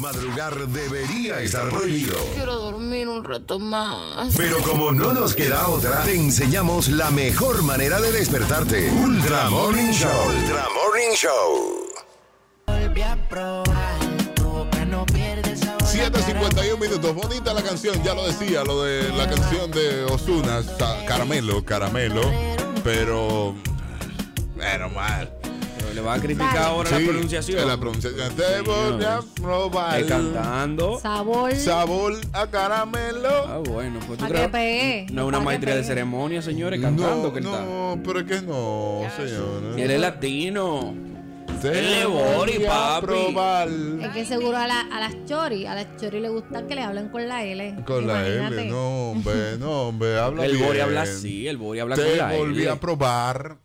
Madrugar debería estar prohibido. Quiero dormir un rato más. Pero como no nos queda otra, te enseñamos la mejor manera de despertarte. Ultra Morning Show. Ultra Morning Show. 7.51 minutos. Bonita la canción, ya lo decía, lo de la canción de Osuna, Caramelo, Caramelo. Pero. Bueno, mal. Le va a criticar ahora Sí, la pronunciación. La pronunciación. Te voy a probar. Cantando. Sabor. Sabor a caramelo. Ah, bueno, pues tú que pegue. No es una maestría de ceremonia, señores, cantando no, que no, pero es que no, señor. Y él es latino. Te él es bori, voy a papi. probar. Es que seguro a, la- a las chori, a las chori le gusta que le hablen con la L. Con la. L, no, hombre, no, hombre, habla El bien. Bori habla así, el Bori habla con Te la volví L. a probar.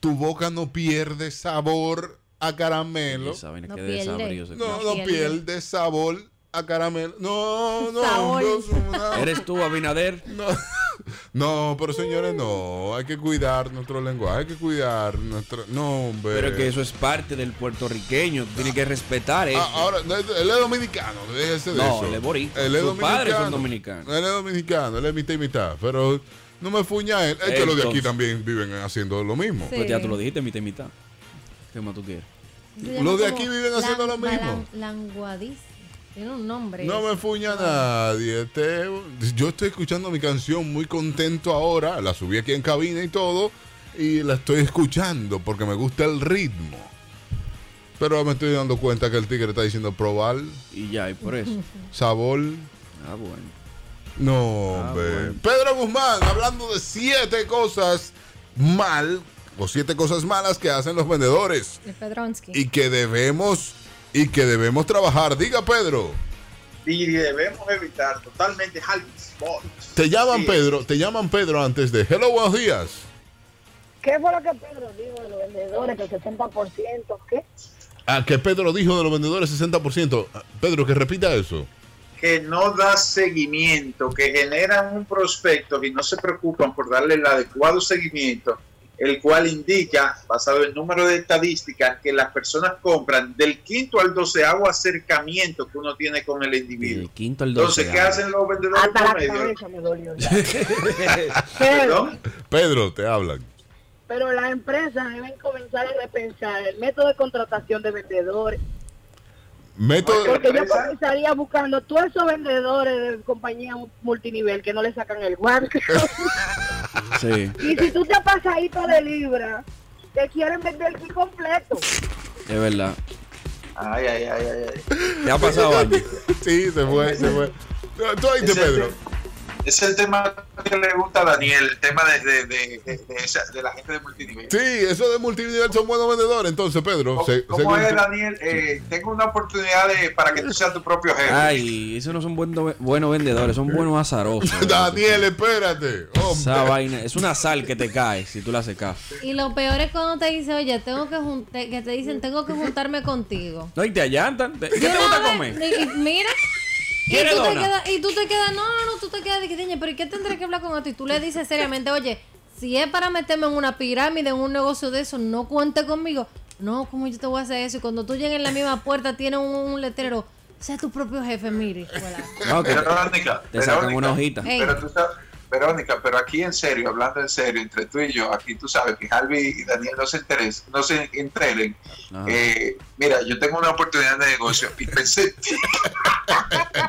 Tu boca no pierde sabor a caramelo. Esa vaina No que pierde. No, No no pierde. sabor a caramelo. No, no, Sabor. no, no. ¿Eres tú, Abinader? No, no, pero señores, no. Hay que cuidar nuestro lenguaje. Hay que cuidar nuestro. No, hombre. Pero que eso es parte del puertorriqueño. Tú tienes que respetar eso. Ah, ahora, no, él es dominicano, déjese de No, eso. él es boricua. Él es Sus padres dominicano. son dominicanos. Él es dominicano, él es mitad y mitad. Pero no me fuña él. Es que los de aquí también viven haciendo lo mismo. Sí. Pues ya tú lo dijiste, mitad y mitad. ¿Qué más tú quieres? Los de aquí viven haciendo lo mismo. Languadiz. Tiene un nombre. No me fuña nadie. Te- yo estoy escuchando mi canción muy contento ahora. La subí aquí en cabina y todo. Y la estoy escuchando porque me gusta el ritmo. Pero me estoy dando cuenta que el tigre está diciendo probar, Y ya, y por eso. sabor. Ah, bueno. No, Ah, hombre. bueno. Pedro Guzmán, hablando de siete cosas mal o siete cosas malas que hacen los vendedores De Pedronsky. y que debemos y que debemos trabajar. Diga, Pedro. y debemos evitar totalmente. Te llaman Sí, Pedro, te llaman Pedro antes de Hello, buenos días. ¿Qué fue lo que Pedro dijo de los vendedores? Que el 60%, ¿qué? Ah, que Pedro dijo de los vendedores 60%. Ah, Pedro, que repita eso. Que no da seguimiento, que generan un prospecto y no se preocupan por darle el adecuado seguimiento, el cual indica, basado en el número de estadísticas, que las personas compran del quinto al doceavo acercamiento que uno tiene con el individuo. El quinto al Entonces, doce. ¿qué hacen los vendedores Hasta la promedio? cabeza me dolió ya. Pero, ¿Perdón? Pedro, te hablan. pero las empresas deben comenzar a repensar el método de contratación de vendedores. Método. Porque yo comenzaría buscando todos esos vendedores de compañías multinivel que no le sacan el guante. Sí, y si tú te pasas ahí de libra, te quieren vender el kit completo. es verdad. Ay, ay, ay, ay, ay. ¿Te ha pasado algo? Sí, se fue, se fue. Tú oíste, Ese- Pedro. Es el tema que le gusta a Daniel, el tema de, de, de, de- de esa- de la gente de multinivel. Sí, eso de multinivel son buenos vendedores. Entonces, Pedro, ¿Cómo, se- cómo según es, tú- Daniel? Eh, tengo una oportunidad de, para que tú seas tu propio jefe. Ay, esos no son buenos, buenos vendedores, son buenos azarosos. Daniel, espérate. Esa Hombre. vaina es una sal que te cae si tú la haces caso. Y lo peor es cuando te dice, oye, tengo que jun- te- que te dicen, tengo que juntarme contigo. No, y te allantan. ¿Qué te gusta vez, comer? y- y mira. Y ¿Quieres tú, te dona? quedas, y tú te quedas, no, no, no, tú te quedas de que "Diñe, pero ¿y qué tendré que hablar con esto? Y tú le dices seriamente, oye, si es para meterme en una pirámide, en un negocio de eso, no cuente conmigo. No, ¿cómo yo te voy a hacer eso? Y cuando tú llegues en la misma puerta, tiene un, un letrero, sea tu propio jefe, mire. No, que Verónica, te sacan Verónica, una hojita. Pero tú sabes, Verónica, pero aquí en serio, hablando en serio, entre tú y yo, aquí tú sabes que Harvey y Daniel no se interesen, no se enteren. Eh, mira, yo tengo una oportunidad de negocio y pensé,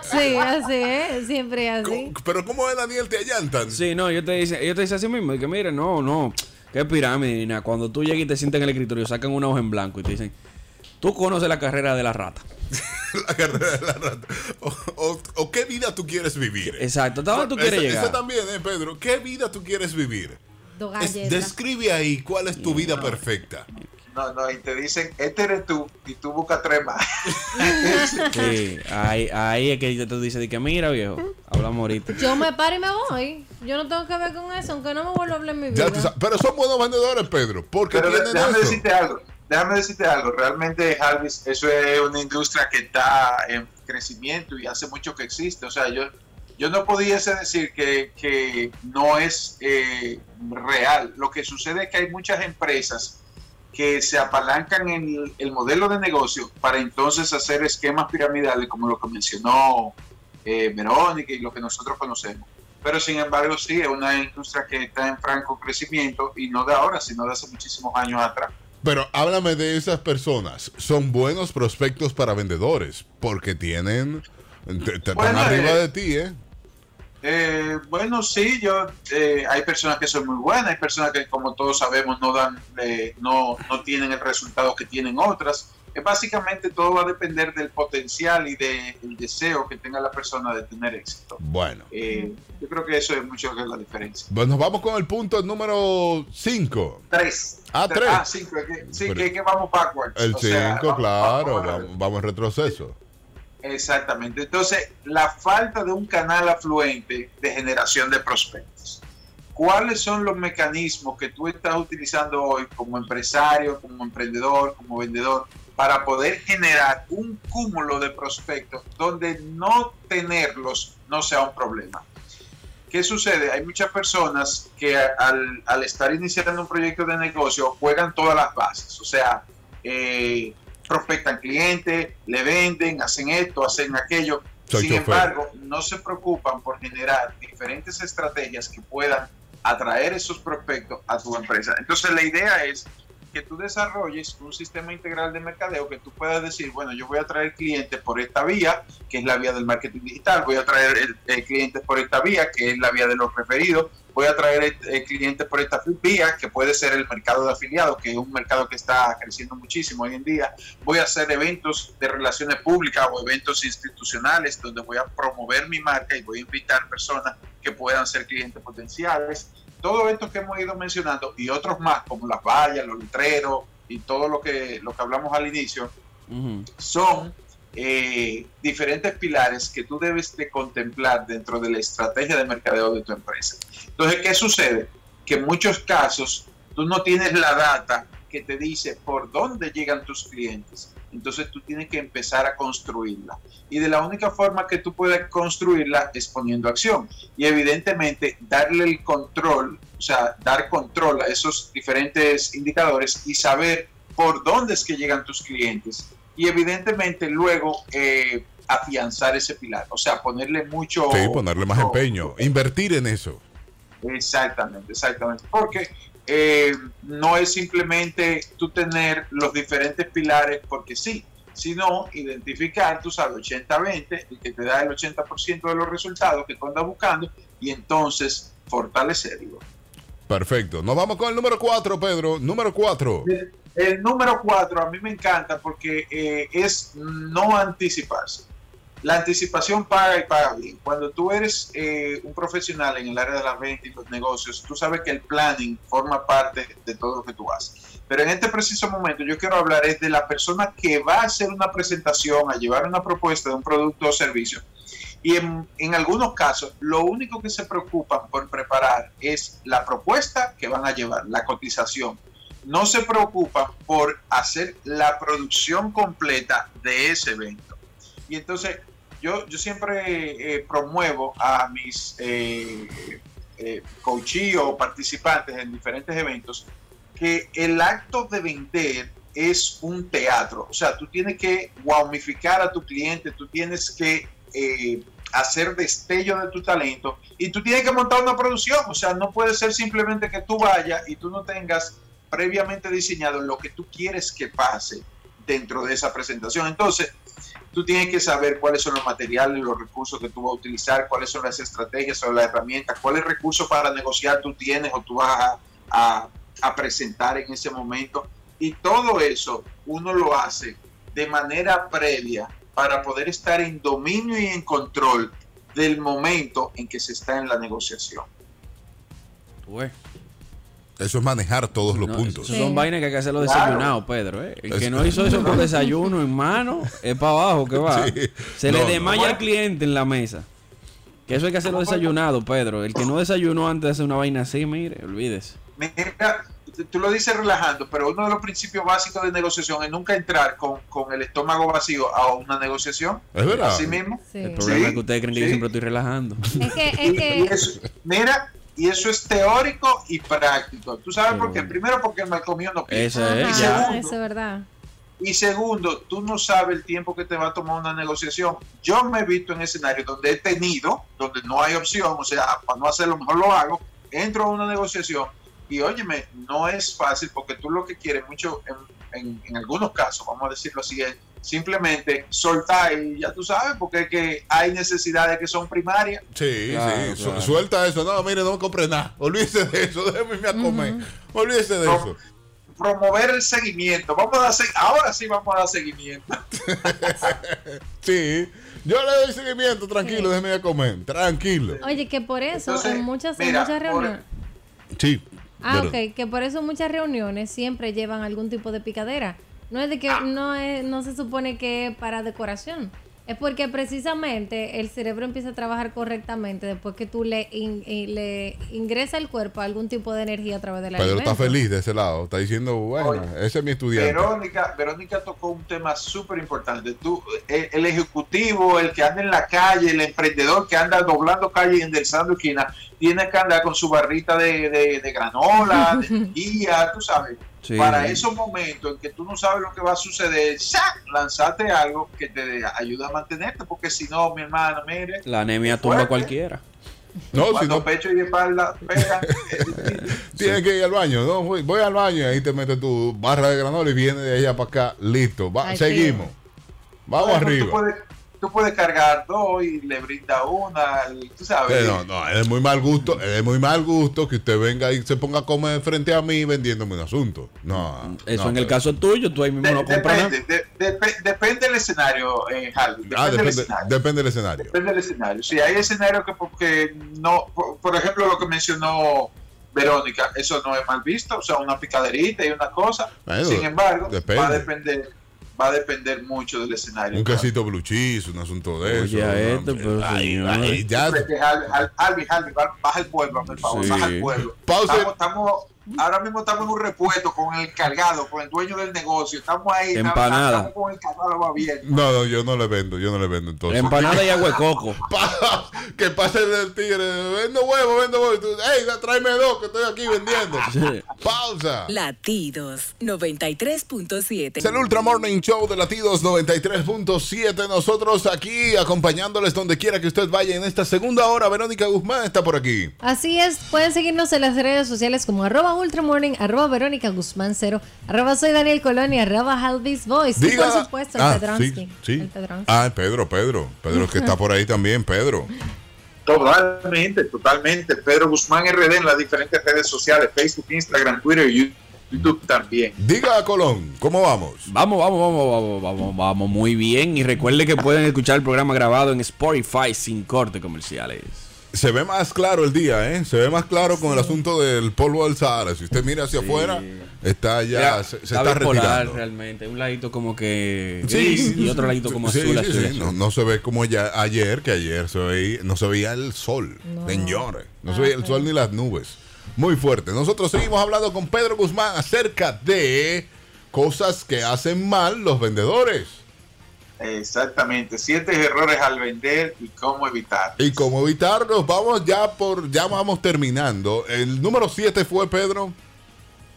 Sí, así es, siempre así. ¿Cómo- Pero ¿cómo es Daniel? ¿Te allantan? Sí, no, yo te dice, ellos te dicen así mismo, que mire, no, no, qué pirámide. Cuando tú llegas y te sientas en el escritorio, sacan una hoja en blanco y te dicen, tú conoces la carrera de la rata. La carrera de la rata. O, o- o qué vida tú quieres vivir. Exacto, ¿hasta dónde tú quieres Esa- llegar? esa también, eh, Pedro. ¿Qué vida tú quieres vivir? Es- describe ahí cuál es tu vida perfecta. no, no, y te dicen, este eres tú, y tú buscas tres más. Sí, ahí, ahí es que tú dices, que mira, viejo, hablamos ahorita. Yo me paro y me voy. Yo no tengo que ver con eso, aunque no me vuelva a hablar en mi vida. Ya pero son buenos vendedores, Pedro, porque Pero tienen déjame eso. decirte algo, déjame decirte algo, realmente Harvis, eso es una industria que está en crecimiento y hace mucho que existe, o sea, yo, yo no pudiese decir que, que no es eh, real, lo que sucede es que hay muchas empresas que se apalancan en el, el modelo de negocio para entonces hacer esquemas piramidales como lo que mencionó eh, Verónica y lo que nosotros conocemos. Pero sin embargo, sí, es una industria que está en franco crecimiento y no de ahora, sino de hace muchísimos años atrás. Pero háblame de esas personas. Son buenos prospectos para vendedores porque tienen. te- te- Están arriba eh, de ti, ¿eh? Eh, bueno, sí, yo eh, hay personas que son muy buenas, hay personas que, como todos sabemos, no dan, eh, no, no tienen el resultado que tienen otras. Eh, básicamente todo va a depender del potencial y del deseo que tenga la persona de tener éxito. Bueno. Eh, yo creo que eso es mucho que es la diferencia. Pues nos vamos con el punto número 5. Tres. Ah, tres. Ah, cinco. es que- sí, Pero- que, que vamos backwards. El O sea, 5, vamos- claro. vamos Vamos, vamos en retroceso. Exactamente. Entonces, la falta de un canal afluente de generación de prospectos. ¿Cuáles son los mecanismos que tú estás utilizando hoy como empresario, como emprendedor, como vendedor, para poder generar un cúmulo de prospectos donde no tenerlos no sea un problema? ¿Qué sucede? Hay muchas personas que al, al estar iniciando un proyecto de negocio juegan todas las bases. O sea, eh, prospectan clientes, le venden, hacen esto, hacen aquello. Soy Sin embargo, no se preocupan por generar diferentes estrategias que puedan atraer esos prospectos a tu empresa. Entonces, la idea es que tú desarrolles un sistema integral de mercadeo que tú puedas decir, bueno, yo voy a traer clientes por esta vía, que es la vía del marketing digital, voy a traer el- el clientes por esta vía, que es la vía de los referidos, voy a traer eh, clientes por esta vía, que puede ser el mercado de afiliados, que es un mercado que está creciendo muchísimo hoy en día. Voy a hacer eventos de relaciones públicas o eventos institucionales donde voy a promover mi marca y voy a invitar personas que puedan ser clientes potenciales. Todo esto que hemos ido mencionando y otros más, como las vallas, los letreros y todo lo que, lo que hablamos al inicio, son eh, diferentes pilares que tú debes de contemplar dentro de la estrategia de mercadeo de tu empresa. Entonces, ¿qué sucede? Que en muchos casos tú no tienes la data que te dice por dónde llegan tus clientes. Entonces tú tienes que empezar a construirla. Y de la única forma que tú puedes construirla es poniendo acción. Y evidentemente darle el control, o sea, dar control a esos diferentes indicadores y saber por dónde es que llegan tus clientes. Y evidentemente luego eh, afianzar ese pilar. O sea, ponerle mucho... Sí, ponerle más empeño. Invertir en eso. Exactamente, exactamente. Porque eh, no es simplemente tú tener los diferentes pilares porque sí, sino identificar, tú sabes, 80-20, el que te da el 80% de los resultados que tú andas buscando y entonces fortalecerlo. Perfecto. Nos vamos con el número 4, Pedro. Número 4. El, el número 4 a mí me encanta porque eh, es no anticiparse. La anticipación paga y paga bien. Cuando tú eres eh, un profesional en el área de las ventas y los negocios, tú sabes que el planning forma parte de todo lo que tú haces. Pero en este preciso momento yo quiero hablar es de la persona que va a hacer una presentación, a llevar una propuesta de un producto o servicio. Y en, en algunos casos, lo único que se preocupan por preparar es la propuesta que van a llevar, la cotización. No se preocupan por hacer la producción completa de ese evento. Y entonces, yo, yo siempre eh, promuevo a mis eh, eh, o participantes en diferentes eventos que el acto de vender es un teatro. O sea, tú tienes que wowmificar a tu cliente, tú tienes que eh, hacer destello de tu talento y tú tienes que montar una producción. O sea, no puede ser simplemente que tú vayas y tú no tengas previamente diseñado lo que tú quieres que pase dentro de esa presentación. Entonces, tú tienes que saber cuáles son los materiales, los recursos que tú vas a utilizar, cuáles son las estrategias o las herramientas, cuáles recursos para negociar tú tienes o tú vas a, presentar en ese momento. Y todo eso uno lo hace de manera previa para poder estar en dominio y en control del momento en que se está en la negociación. Güey. Eso es manejar todos los No, puntos. Eso son vainas que hay que hacerlo Claro. desayunado, Pedro. ¿eh? El que no hizo eso con desayuno en mano, es para abajo que va. Sí. Se No, le no. desmaya al cliente en la mesa. Que eso hay que hacerlo desayunado, Pedro. El que no desayunó antes de hacer una vaina así, mire, olvídese. Mira, tú lo dices relajando, pero uno de los principios básicos de negociación es nunca entrar con, con el estómago vacío a una negociación. Es verdad. Así mismo. Sí. El problema Sí, es que ustedes creen que sí. yo siempre estoy relajando. Es que, es Y- y que eso- mira, Y eso es teórico y práctico. ¿Tú sabes por qué? Primero porque el mal comido no piensa. Es, ya. segundo- eso es verdad. Y segundo, tú no sabes el tiempo que te va a tomar una negociación. Yo me he visto en escenarios donde he tenido, donde no hay opción, o sea, para no hacerlo mejor lo hago, entro a una negociación y óyeme, no es fácil porque tú lo que quieres mucho, en, en- en algunos casos, vamos a decirlo así, es simplemente soltar y ya tú sabes, porque es que hay necesidades que son primarias. Sí, Claro, sí, claro. suelta eso. No, mire, no compre nada. Olvídese de eso, déjeme irme a comer. Olvídese de No. eso. Promover el seguimiento. Vamos a dar, ahora sí vamos a dar seguimiento. Sí, yo le doy seguimiento, tranquilo, déjeme ir a comer. Tranquilo. Oye, que por eso Entonces, en muchas, mira, muchas por- reuniones. Sí. Ah, pero- ok, que por eso en muchas reuniones siempre llevan algún tipo de picadera. No es de que no es, no se supone que es para decoración. Es porque precisamente el cerebro empieza a trabajar correctamente después que tú le, in- y le ingresa al cuerpo algún tipo de energía a través del Pedro alimento. está feliz de ese lado. Está diciendo, bueno, Oye, ese es mi estudiante. Verónica, Verónica tocó un tema súper importante. Tú, el, el ejecutivo, el que anda en la calle, el emprendedor que anda doblando calle y enderezando esquina, tiene que andar con su barrita de, de- de granola, de energía, tú sabes. Sí. Para esos momentos en que tú no sabes lo que va a suceder, ¡sac! lanzate algo que te ayude a mantenerte, porque si no, mi hermano, mire, La anemia tumba cualquiera. No, si no, pecho y espalda difícil. tienes que ir al baño. No, voy, voy al baño y ahí te metes tu barra de granola y viene de allá para acá. Listo, va, Ay, seguimos. Vamos Bueno, Tú arriba. Tú puedes cargar dos y le brinda una, tú sabes. No, no, es muy mal gusto, es muy mal gusto que usted venga y se ponga a comer frente a mí vendiéndome un asunto. No. Eso no, en el caso tuyo, tú ahí mismo De- no compras depende, de- depende del escenario, eh, Harvey, Depende Ah, del depende, escenario. depende del escenario. Depende del escenario. Si hay escenarios que porque no, por, por ejemplo lo que mencionó Verónica, eso no es mal visto, o sea, una picaderita y una cosa. Bueno, Sin embargo, depende. va a depender, va a depender mucho del escenario. Un quesito blue cheese, un asunto de Oye, eso. este, pero Ay, señor. ay, ya. Harvey, Harvey, Harvey, Harvey, ba- baja el pueblo, por favor, Sí. baja el pueblo. Pausa. Estamos, estamos- ahora mismo estamos en un repuesto con el cargado, con el dueño del negocio. Estamos ahí. Empanada. Estamos con el cargado abierto. No, no, yo no le vendo, yo no le vendo entonces. Empanada y agua de coco. Que pase el tigre, vendo huevo, vendo huevo. Ey, tráeme dos que estoy aquí vendiendo. Sí. Pausa. Latidos 93.7. Es el Ultra Morning Show de Latidos 93.7. Nosotros aquí acompañándoles donde quiera que usted vaya en esta segunda hora. Verónica Guzmán está por aquí. Así es, pueden seguirnos en las redes sociales como arroba ultramorning, arroba Verónica Guzmán cero, arroba soy Daniel Colón y arroba Halvis Voice. Y por supuesto, el Ah, Pedronsky. sí, sí. El Pedronsky. Ah, Pedro, Pedro. Pedro que está por ahí también, Pedro. Totalmente, totalmente. Pedro Guzmán RD en las diferentes redes sociales, Facebook, Instagram, Twitter y YouTube también. Diga a Colón, ¿cómo vamos? Vamos, vamos, vamos, vamos, vamos, vamos muy bien. Y recuerde que pueden escuchar el programa grabado en Spotify sin corte comerciales. Se ve más claro el día, ¿eh? Se ve más claro con el asunto del polvo del Sahara. Si usted mira hacia afuera, está ya, se, se está retirando. realmente. Un ladito como que Sí, y otro ladito como sí, azul. sí, azul, sí. azul. No, no se ve como ya ayer, que ayer se veía, no se veía el sol, No. señores. No se veía el sol ni las nubes. Muy fuerte. Nosotros seguimos hablando con Pedro Guzmán acerca de cosas que hacen mal los vendedores Exactamente, siete errores al vender y cómo evitar. y cómo evitarlos. Vamos ya por, ya vamos terminando. El número 7 fue Pedro.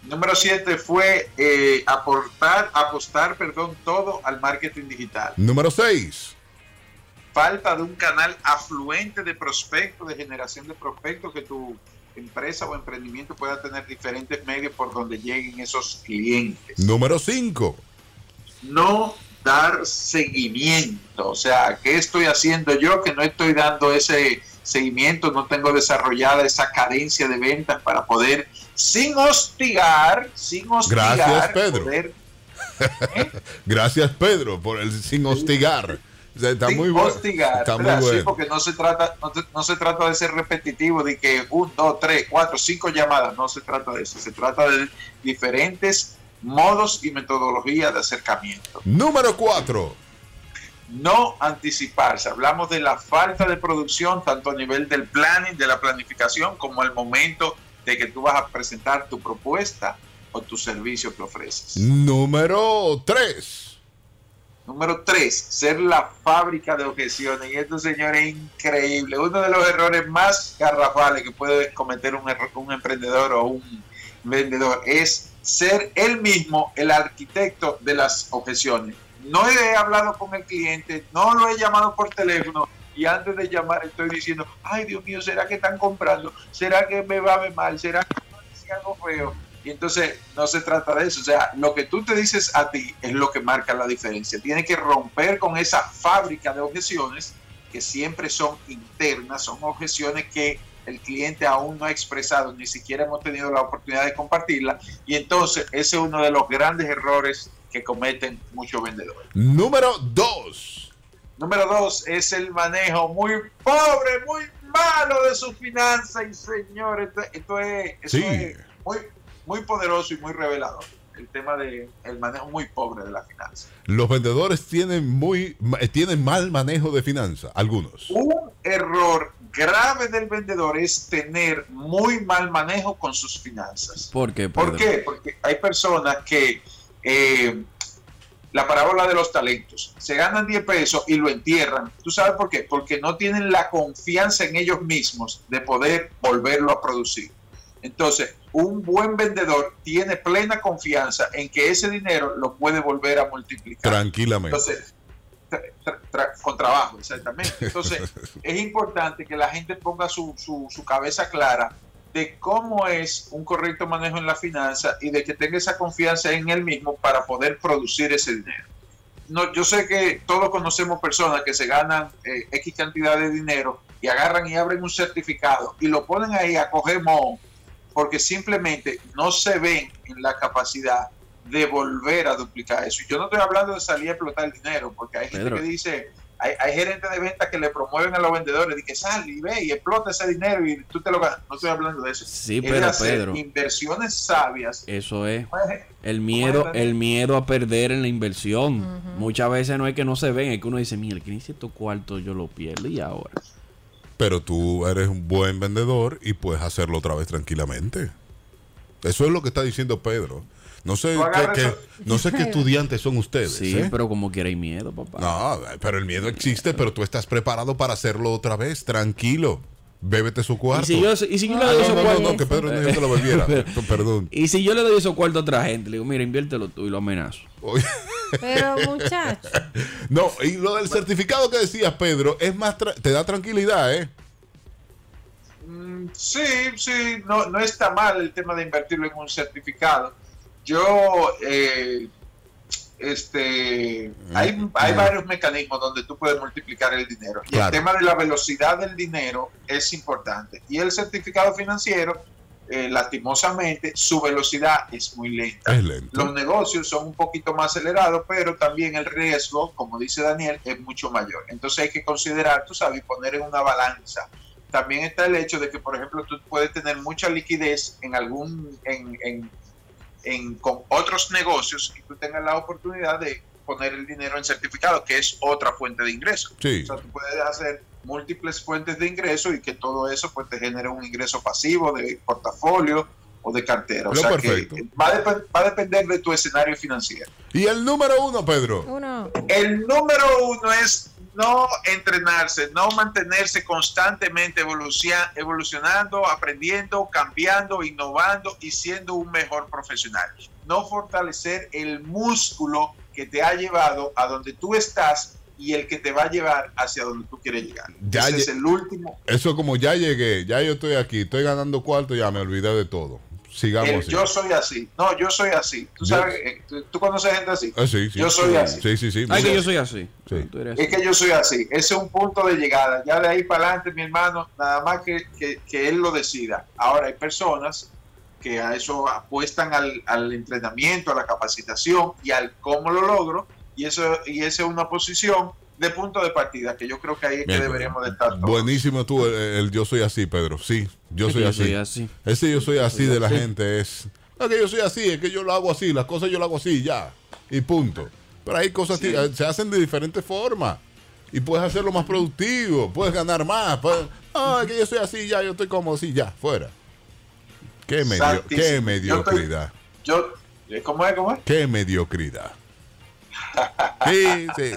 Número siete fue eh, aportar, apostar, perdón, todo al marketing digital. Número 6. Falta de un canal afluente de prospectos, de generación de prospectos, que tu empresa o emprendimiento pueda tener diferentes medios por donde lleguen esos clientes. Número 5. no dar seguimiento. O sea, ¿qué estoy haciendo yo que no estoy dando ese seguimiento? No tengo desarrollada esa cadencia de ventas para poder, sin hostigar, sin hostigar, Gracias, Pedro. poder- Gracias Pedro por el sin hostigar. O sea, está sin muy bueno. hostigar, Está muy bueno. porque no se trata, no, no se trata de ser repetitivo, de que un, dos, tres, cuatro, cinco llamadas. No se trata de eso. Se trata de diferentes modos y metodologías de acercamiento. Número 4. no anticiparse. Hablamos de la falta de producción, tanto a nivel del planning, de la planificación, como al momento de que tú vas a presentar tu propuesta o tu servicio que ofreces. Número 3. Número tres, ser la fábrica de objeciones. Y esto, señores, es increíble. Uno de los errores más garrafales que puede cometer un emprendedor o un vendedor es ser él mismo el arquitecto de las objeciones. No he hablado con el cliente, no lo he llamado por teléfono y antes de llamar estoy diciendo, ay Dios mío, ¿será que están comprando? ¿Será que me va a ver mal? ¿Será que me dicen algo feo? Y entonces no se trata de eso. O sea, lo que tú te dices a ti es lo que marca la diferencia. Tienes que romper con esa fábrica de objeciones que siempre son internas, son objeciones que el cliente aún no ha expresado, ni siquiera hemos tenido la oportunidad de compartirla. Y entonces ese es uno de los grandes errores que cometen muchos vendedores. Número 2. Número dos es el manejo muy pobre, muy malo de sus finanzas. Y señores, esto, esto es, esto Sí. es muy, muy poderoso y muy revelador. El tema del el manejo muy pobre de la finanza. Los vendedores tienen muy tienen mal manejo de finanzas, algunos. Un error grave del vendedor es tener muy mal manejo con sus finanzas. ¿Por qué? ¿Por qué? Porque hay personas que eh, la parábola de los talentos, se ganan 10 pesos y lo entierran. ¿Tú sabes por qué? Porque no tienen la confianza en ellos mismos de poder volverlo a producir. Entonces, un buen vendedor tiene plena confianza en que ese dinero lo puede volver a multiplicar. Tranquilamente. Entonces, tra- tra- tra- con trabajo, exactamente. Entonces, es importante que la gente ponga su, su, su cabeza clara de cómo es un correcto manejo en la finanza y de que tenga esa confianza en él mismo para poder producir ese dinero. No, yo sé que todos conocemos personas que se ganan eh, X cantidad de dinero y agarran y abren un certificado y lo ponen ahí a coger moho porque simplemente no se ven en la capacidad de volver a duplicar eso. Y yo no estoy hablando de salir a explotar el dinero, porque hay gente Pedro. que dice, hay, hay gerentes de ventas que le promueven a los vendedores, de que sal y ve y explota ese dinero y tú te lo ganas. No estoy hablando de eso. Sí, Es pero hacer Pedro. inversiones sabias. Eso es. El miedo, el miedo a perder en la inversión. Muchas veces no es que no se ven, es que uno dice, mira, que hice estos cuartos yo lo pierdo y ahora. Pero tú eres un buen vendedor y puedes hacerlo otra vez tranquilamente. Eso es lo que está diciendo Pedro. No sé, qué- eso- no sé qué estudiantes son ustedes. Sí, ¿eh? pero como quiera hay miedo, papá. No, pero el miedo existe, pero tú estás preparado para hacerlo otra vez. Tranquilo. Bébete su y cuarto. si yo, y si yo le Ah, doy no, esos no, no, cuartos. no, que Pedro no que lo bebiera. Perdón. Y si yo le doy esos cuartos a otra gente, le digo, mira, inviértelo tú y lo amenazo. Pero muchacho, No, y lo del certificado que decías, Pedro, es más tra- te da tranquilidad, ¿eh? Mm, Sí, sí, no, no está mal el tema de invertirlo en un certificado. Yo, eh, este, hay, hay varios mecanismos donde tú puedes multiplicar el dinero. Y Claro. el tema de la velocidad del dinero es importante. Y el certificado financiero, eh, lastimosamente, su velocidad es muy lenta. Es. Los negocios son un poquito más acelerados, pero también el riesgo, como dice Daniel, es mucho mayor. Entonces hay que considerar, tú sabes, poner en una balanza. También está el hecho de que, por ejemplo, tú puedes tener mucha liquidez en algún, en, en- en- con otros negocios y tú tengas la oportunidad de poner el dinero en certificado, que es otra fuente de ingreso. Sí. O sea, tú puedes hacer múltiples fuentes de ingreso y que todo eso pues te genere un ingreso pasivo de portafolio o de cartera. O sea perfecto. que va a, dep- va a depender de tu escenario financiero. Y el número uno, Pedro. uno. El número uno es no entrenarse, no mantenerse constantemente evolucionando, aprendiendo, cambiando, innovando y siendo un mejor profesional. No fortalecer el músculo que te ha llevado a donde tú estás y el que te va a llevar hacia donde tú quieres llegar. Ya Ese es el último. Eso como ya llegué, ya yo estoy aquí, estoy ganando cuarto, ya me olvidé de todo. Sigamos El así. yo soy así. No, yo soy así. Tú Yo- sabes, eh, tú, tú conoces gente así. Sí, sí. Yo soy así. Sí, sí, sí. Ay, que yo soy así. Es que yo soy así. Ese es un punto de llegada. Ya de ahí para adelante, mi hermano, nada más que, que- que él lo decida. Ahora hay personas que a eso apuestan al, al entrenamiento, a la capacitación y al cómo lo logro. Y eso y esa es una posición de punto de partida que yo creo que ahí es que deberíamos de estar todos. Buenísimo tú, el, el yo soy así, Pedro. Sí, yo soy yo así. soy así. Ese yo soy así de la así. gente es. No, que yo soy así, es que yo lo hago así, las cosas yo lo hago así, ya. Y punto. Pero hay cosas Sí. que se hacen de diferentes formas. Y puedes hacerlo más productivo, puedes ganar más. Puedes, ah, es que yo soy así, ya, yo estoy cómodo así, ya, fuera. Qué, medio, qué Yo mediocridad. Yo, ¿cómo es? ¿Cómo es? Qué mediocridad. Sí, sí.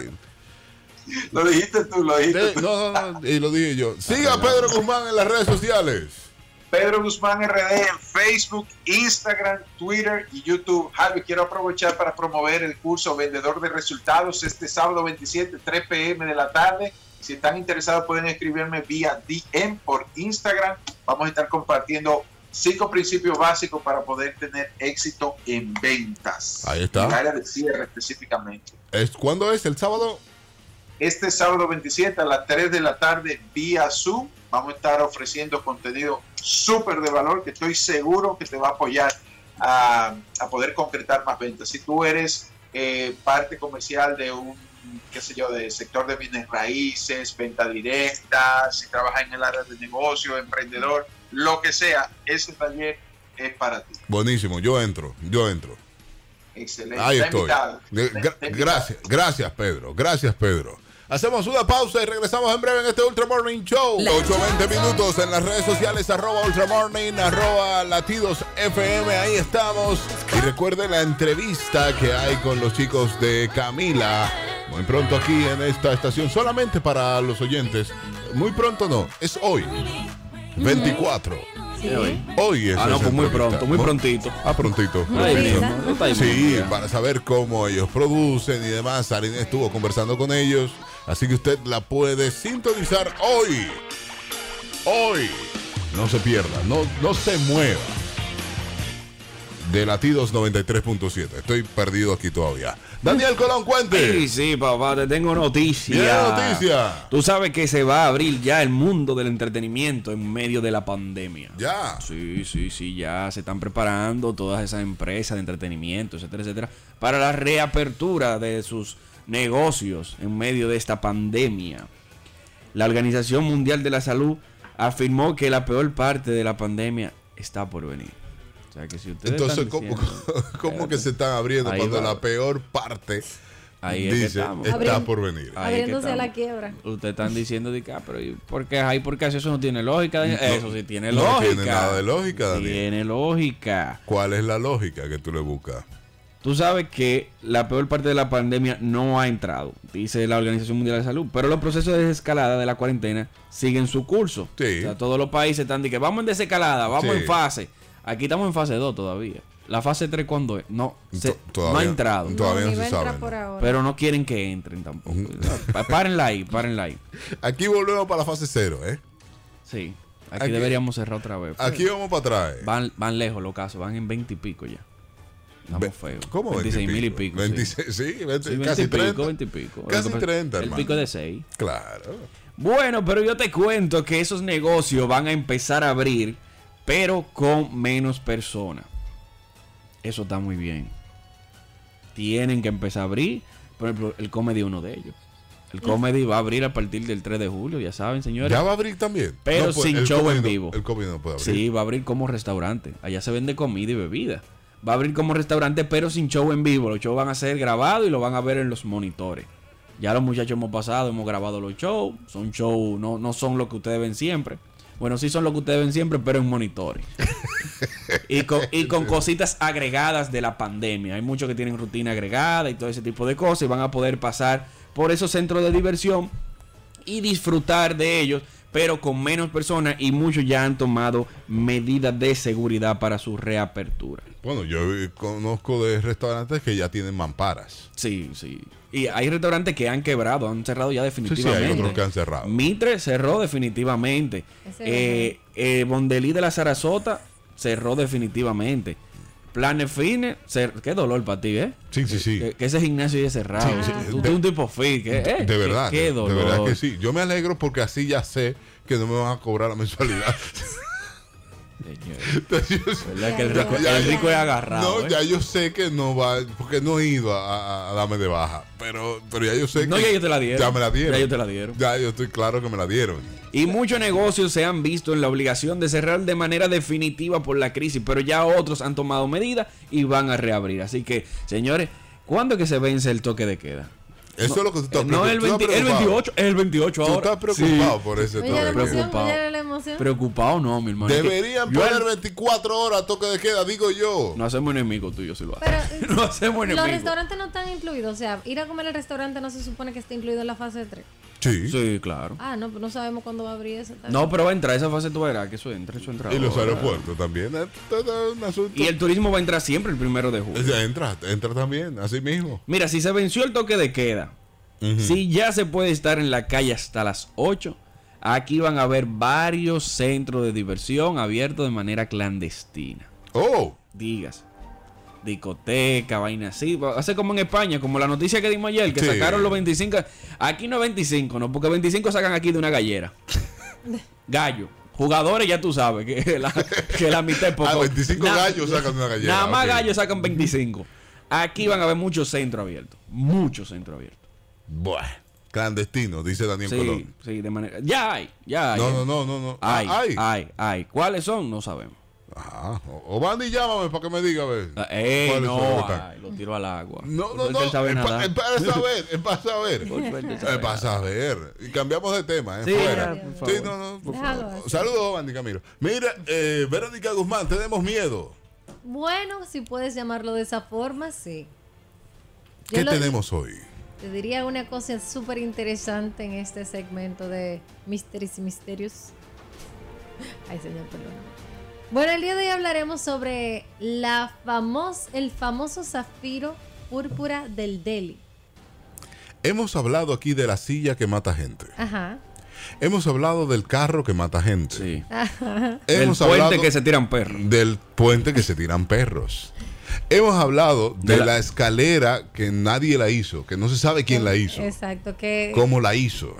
Lo dijiste tú, lo dijiste tú. No, no, no, y lo dije yo. Siga a Pedro Guzmán en las redes sociales. Pedro Guzmán RD en Facebook, Instagram, Twitter y YouTube. Javi, quiero aprovechar para promover el curso Vendedor de Resultados este sábado 27, 3 pm de la tarde. Si están interesados pueden escribirme vía DM por Instagram. Vamos a estar compartiendo cinco principios básicos para poder tener éxito en ventas. Ahí está. En el área de cierre específicamente. ¿Es, ¿Cuándo es? ¿El sábado? Este sábado 27 a las 3 de la tarde vía Zoom vamos a estar ofreciendo contenido súper de valor que estoy seguro que te va a apoyar a, a poder concretar más ventas. Si tú eres eh, parte comercial de un, qué sé yo, de sector de bienes raíces, venta directa, si trabajas en el área de negocio, emprendedor, lo que sea, ese taller es para ti. Buenísimo, yo entro, yo entro. Excelente. Ahí Está estoy. invitado. Gra- Está invitado. gracias, gracias Pedro, gracias Pedro. Hacemos una pausa y regresamos en breve en este Ultra Morning Show. La- 8.20 minutos en las redes sociales, arroba Ultra Morning, arroba Latidos FM, ahí estamos. Y recuerden la entrevista que hay con los chicos de Camila. Muy pronto aquí en esta estación, solamente para los oyentes. Muy pronto no, es hoy. 24. Sí, hoy. Hoy es Ah, no, pues muy pronto, muy prontito. Ah, prontito. Sí, para saber cómo ellos producen y demás. Sarina estuvo conversando con ellos. Así que usted la puede sintonizar hoy. Hoy. No se pierda, no, no se mueva. De latidos 93.7. Estoy perdido aquí todavía. Daniel Colón, Sí, cuente. sí, papá, te tengo noticia. Noticia. Tú sabes que se va a abrir ya el mundo del entretenimiento en medio de la pandemia. Ya. Sí, sí, sí, ya se están preparando todas esas empresas de entretenimiento, etcétera, etcétera, para la reapertura de sus negocios en medio de esta pandemia. La Organización Mundial de la Salud afirmó que la peor parte de la pandemia está por venir. O sea que si ustedes Entonces, están ¿cómo, diciendo- cómo que se están abriendo Ahí cuando va. la peor parte Ahí es que dice estamos. está Abriendo. por venir? Ahí es que Abriéndose a la quiebra. Ustedes están diciendo de que, ah, pero ¿y ¿por qué? Ay, ¿por qué eso no tiene lógica? eso sí tiene no lógica. tiene nada de lógica, Daniel. Tiene lógica. ¿Cuál es la lógica que tú le buscas? Tú sabes que la peor parte de la pandemia no ha entrado, dice la Organización Mundial de la Salud, pero los procesos de desescalada de la cuarentena siguen su curso. Sí. O sea, todos los países están de que vamos en desescalada, vamos Sí. en fase. Aquí estamos en fase 2 todavía. La fase 3 cuándo es? No, se- todavía- no ha entrado. Todavía no se sabe, por ¿no? ahora. Pero no quieren que entren tampoco. Párenla ahí, párenla ahí. Aquí volvemos para la fase cero, ¿eh? Sí. Aquí, Aquí- deberíamos cerrar otra vez. Aquí vamos para atrás. ¿eh? Van, van lejos los casos, van en 20 y pico ya. Estamos feos. ¿Cómo 26 mil y pico. sí. 26, sí, 20, Sí, 20 casi pico, 30. 20 y pico. Casi Lo que- 30, El hermano. pico de 6. Claro. Bueno, pero yo te cuento que esos negocios van a empezar a abrir, pero con menos personas. Eso está muy bien. Tienen que empezar a abrir. Por ejemplo, el comedy es uno de ellos. El comedy va a abrir a partir del 3 de julio, ya saben, señores. Ya va a abrir también. Pero No, pues, sin el show en no- vivo. el comedy no puede abrir. Sí, va a abrir como restaurante. Allá se vende comida y bebida. Va a abrir como restaurante, pero sin show en vivo. Los shows van a ser grabados y lo van a ver en los monitores. Ya los muchachos hemos pasado, hemos grabado los shows. Son shows, no, no son lo que ustedes ven siempre. Bueno, sí son lo que ustedes ven siempre, pero en monitores. y, con, y con cositas agregadas de la pandemia. Hay muchos que tienen rutina agregada y todo ese tipo de cosas y van a poder pasar por esos centros de diversión y disfrutar de ellos, pero con menos personas y muchos ya han tomado medidas de seguridad para su reapertura. Bueno, yo conozco de restaurantes que ya tienen mamparas. Sí, sí. Y hay restaurantes que han quebrado, han cerrado ya definitivamente. otros que han cerrado. Mitre cerró definitivamente. Eh, eh, Bondelí de la Sarasota cerró definitivamente. Planes Fines, qué dolor para ti, ¿eh? Sí, sí, sí. Que, que ese gimnasio ya cerrado. Sí, sí. Tú, De- tú un tipo fit, ¿eh? De verdad. Qué, de dolor. verdad que sí. Yo me alegro porque así ya sé que no me van a cobrar la mensualidad. Señor. Yo sé- ¿Verdad que el rico, el es agarrado? No, ¿eh? ya yo sé que no va, porque no he ido a, a- a darme de baja, pero, pero ya yo sé No, que ya ellos te la dieron. Ya me la dieron. Ya ellos te la dieron. Ya yo estoy claro que me la dieron. Y muchos negocios se han visto en la obligación de cerrar de manera definitiva por la crisis, pero ya otros han tomado medidas y van a reabrir. Así que, señores, ¿cuándo es que se vence el toque de queda? Eso es lo que tú estás Eh, No, el, preocup- tú 20 estás el preocupado. 28, el 28 Tú ahora. estás preocupado por ese queda. Preocupado. oye, la emoción. Preocupado no, mi hermano. Deberían yo poner al- 24 horas toque de queda, digo yo. No hacemos enemigos tú y yo si lo Pero hacemos. no hacemos los enemigos. restaurantes no están incluidos. O sea, ir a comer al restaurante no se supone que esté incluido en la fase 3. Sí. Sí, claro. Ah, no, pues no sabemos cuándo va a abrir eso. tal. No, pero va a entrar esa fase tú verás que eso entra, eso entra. Y los ahora. aeropuertos también. Es todo un asunto. Y el turismo va a entrar siempre el primero de julio. Ya Entra, entra también, así mismo. Mira, si se venció el toque de queda, si ya se puede estar en la calle hasta las 8, aquí van a haber varios centros de diversión abiertos de manera clandestina. Oh, Digas. Discoteca, vaina así. Ser como en España, como la noticia que dimos ayer, que Sí. sacaron los 25. Aquí no es 25, ¿no? Porque 25 sacan aquí de una gallera. Gallo. Jugadores ya tú sabes que la, que la mitad es poco. Ah, 25 Na- gallos sacan de una gallera, Nada más gallos sacan 25. Aquí van a haber muchos centros abiertos. Muchos centros abiertos. bueno. Clandestino, dice Daniel Sí, Colón. sí, de manera. Ya hay, ya hay. No, no, no, no, no. Hay, Ah, hay. hay, hay. ¿Cuáles son? No sabemos. Ajá. O, llámame para que me diga, a ver. Ah, Eh, ¿Cuáles son los que no, ay, lo tiro al agua. No, no, no. Es para saber, es para saber. Es para saber. Y cambiamos de tema, ¿eh? Sí, Fuera. ya, por Sí, favor. no, no. por Déjalo favor. así. Saludos, Bandy Camilo. Mira, eh, Verónica Guzmán, tenemos miedo. Bueno, si puedes llamarlo de esa forma, sí. Yo ¿Qué tenemos hoy? Te diría una cosa súper interesante en este segmento de Mysteries y Misterios. Ay, señor, perdón. Bueno, el día de hoy hablaremos sobre la famos, el famoso zafiro púrpura del Delhi. Hemos hablado aquí de la silla que mata gente. Ajá. Hemos hablado del carro que mata gente. Sí. El Hemos puente hablado que se tiran perros. del puente que se tiran perros. Hemos hablado de, De la... la- escalera que nadie la hizo, que no se sabe quién la hizo, Exacto, que cómo la hizo.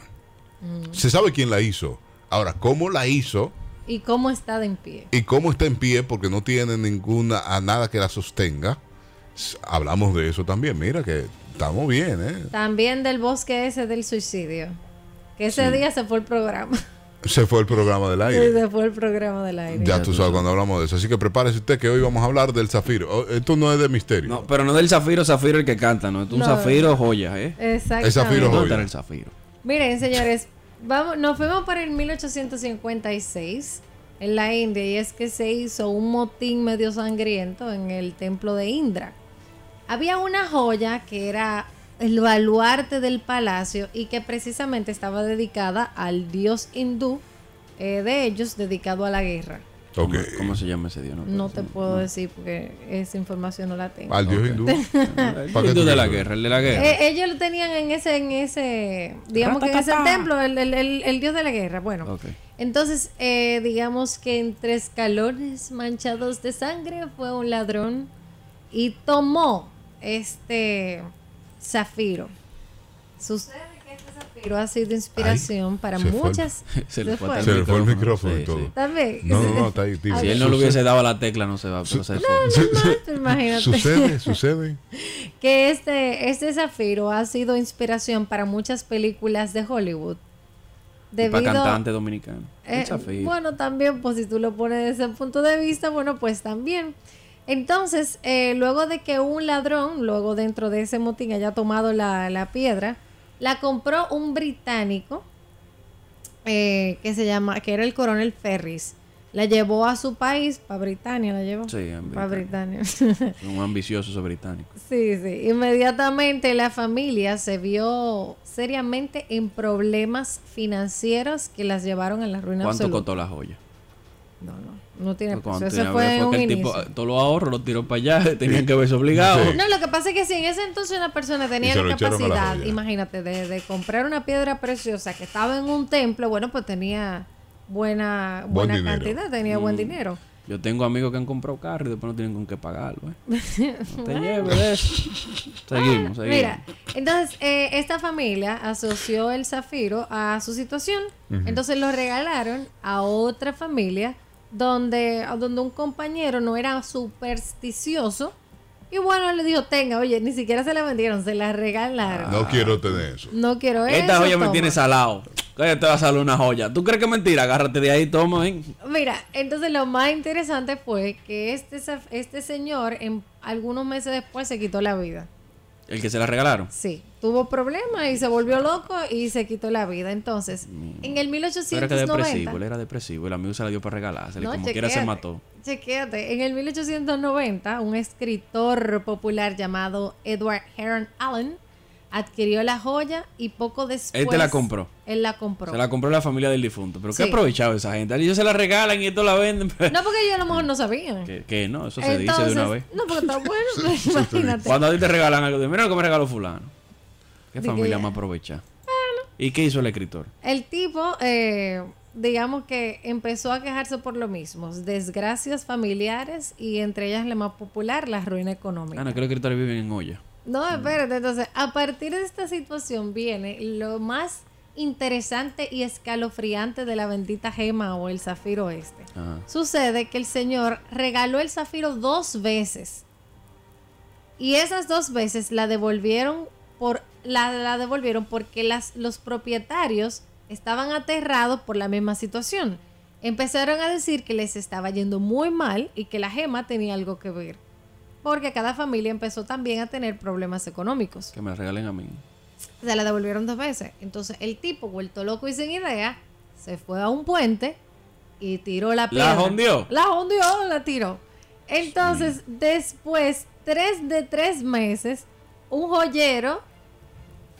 Se sabe quién la hizo. Ahora, cómo la hizo y cómo está de en pie. y cómo está en pie porque no tiene ninguna a nada que la sostenga. Hablamos de eso también. Mira que estamos bien, ¿eh? También del bosque ese del suicidio. Que ese día se fue el programa. Se fue el programa del aire. se fue el programa del aire. Ya tú sabes cuando hablamos de eso. Así que prepárese usted que hoy vamos a hablar del zafiro. Oh, Esto no es de misterio. No, pero no del zafiro, zafiro el que canta, no. Es un No. zafiro joya, ¿eh? Exactamente. Es zafiro ¿Dónde joya. está el zafiro? Miren, señores, vamos, nos fuimos para el 1856 en la India y es que se hizo un motín medio sangriento en el templo de Indra. Había una joya que era el baluarte del palacio y que precisamente estaba dedicada al dios hindú eh, de ellos, dedicado a la guerra. ¿Cómo, cómo se llama ese dios? No, No puedo te puedo decir porque esa información no la tengo. Al dios hindú. decir. ¿Para El qué dios tú de la guerra, el de la guerra. Eh, ellos lo tenían en ese, en ese, digamos que en ese templo, el, el- el- el dios de la guerra. Bueno, entonces, eh, digamos que entre escalones manchados de sangre fue un ladrón y tomó este zafiro. Sucede que este zafiro ha sido inspiración para se fue el- muchas. Se le fue hasta Se le fue el micrófono Sí, y todo. sí. También. No, no, no, está ahí. tío. Si él no le hubiese dado a la tecla, no se va a procesar. Imagínate. Sucede, sucede. que este, este zafiro ha sido inspiración para muchas películas de Hollywood. Para Debido, cantante dominicano. eh, bueno, también, pues si tú lo pones desde ese punto de vista, bueno, pues también. Entonces, eh, luego de que un ladrón, luego dentro de ese motín haya tomado la, la piedra, la compró un británico eh, que se llama, que era el coronel Ferris. La llevó a su país, para Britania la llevó. Sí, para Britania. Britania. Un ambicioso esos británicos. Sí, sí. Inmediatamente la familia se vio seriamente en problemas financieros que las llevaron a la ruina ¿Cuánto absoluta. costó la joya? No, no, no tiene precio. Ese fue en un el inicio. tipo, todos los ahorros los tiró para allá, tenían que verse obligados. Sí. No, lo que pasa es que si en ese entonces una persona tenía la capacidad, imagínate, de, de comprar una piedra preciosa que estaba en un templo, bueno, pues tenía buena, Buen buena dinero. cantidad, tenía buen Mm. dinero. Yo tengo amigos que han comprado carro y después no tienen con qué pagarlo. ¿eh? No te lleves de eso. Seguimos, seguimos. Mira, entonces eh, esta familia asoció el zafiro a su situación. Entonces lo regalaron a otra familia donde, donde un compañero no era supersticioso. Y bueno, le dijo, tenga, oye, ni siquiera se la vendieron, se la regalaron. No quiero tener eso. No quiero eso. Esta joya me tiene salado. Que te va a salir una joya. ¿Tú crees que es mentira? Agárrate de ahí, toma. ven. Mira, entonces lo más interesante fue que este, este señor, en algunos meses después, se quitó la vida. El que se la regalaron. Sí. Tuvo problemas y se volvió loco y se quitó la vida. Entonces, en el Pero era depresivo, 1890... él era depresivo. El amigo se la dio para regalársela. No, como quiera se mató. Chequéate, en el 1890, un escritor popular llamado Edward Heron Allen adquirió la joya y poco después... Él te la compró. Él la compró. Se la compró la familia del difunto. Pero qué Sí. aprovechado esa gente. Ellos se la regalan y esto la venden. No, porque ellos a lo mejor no sabían. que, que no, eso se dice de una vez. no, porque está bueno, imagínate. Cuando a ti te regalan algo, mira lo que me regaló fulano. ¿Qué familia más aprovecha? ¿Y qué hizo el escritor? El tipo, eh, digamos que empezó a quejarse por lo mismo, desgracias familiares y entre ellas la más popular, la ruina económica. Ah, no, que los escritores viven en olla. No, espérate, entonces, a partir de esta situación viene lo más interesante y escalofriante de la bendita gema o el zafiro este. Ajá. Sucede que el señor regaló el zafiro dos veces. Y esas dos veces la devolvieron por la, la devolvieron porque las, los propietarios estaban aterrados por la misma situación. Empezaron a decir que les estaba yendo muy mal y que la gema tenía algo que ver. Porque cada familia empezó también a tener problemas económicos. Que me regalen a mí. Se la devolvieron dos veces. Entonces el tipo, vuelto loco y sin idea, se fue a un puente y tiró la piedra. ¿La hondió? La hondió, la tiró. Entonces, después, tres de tres meses, un joyero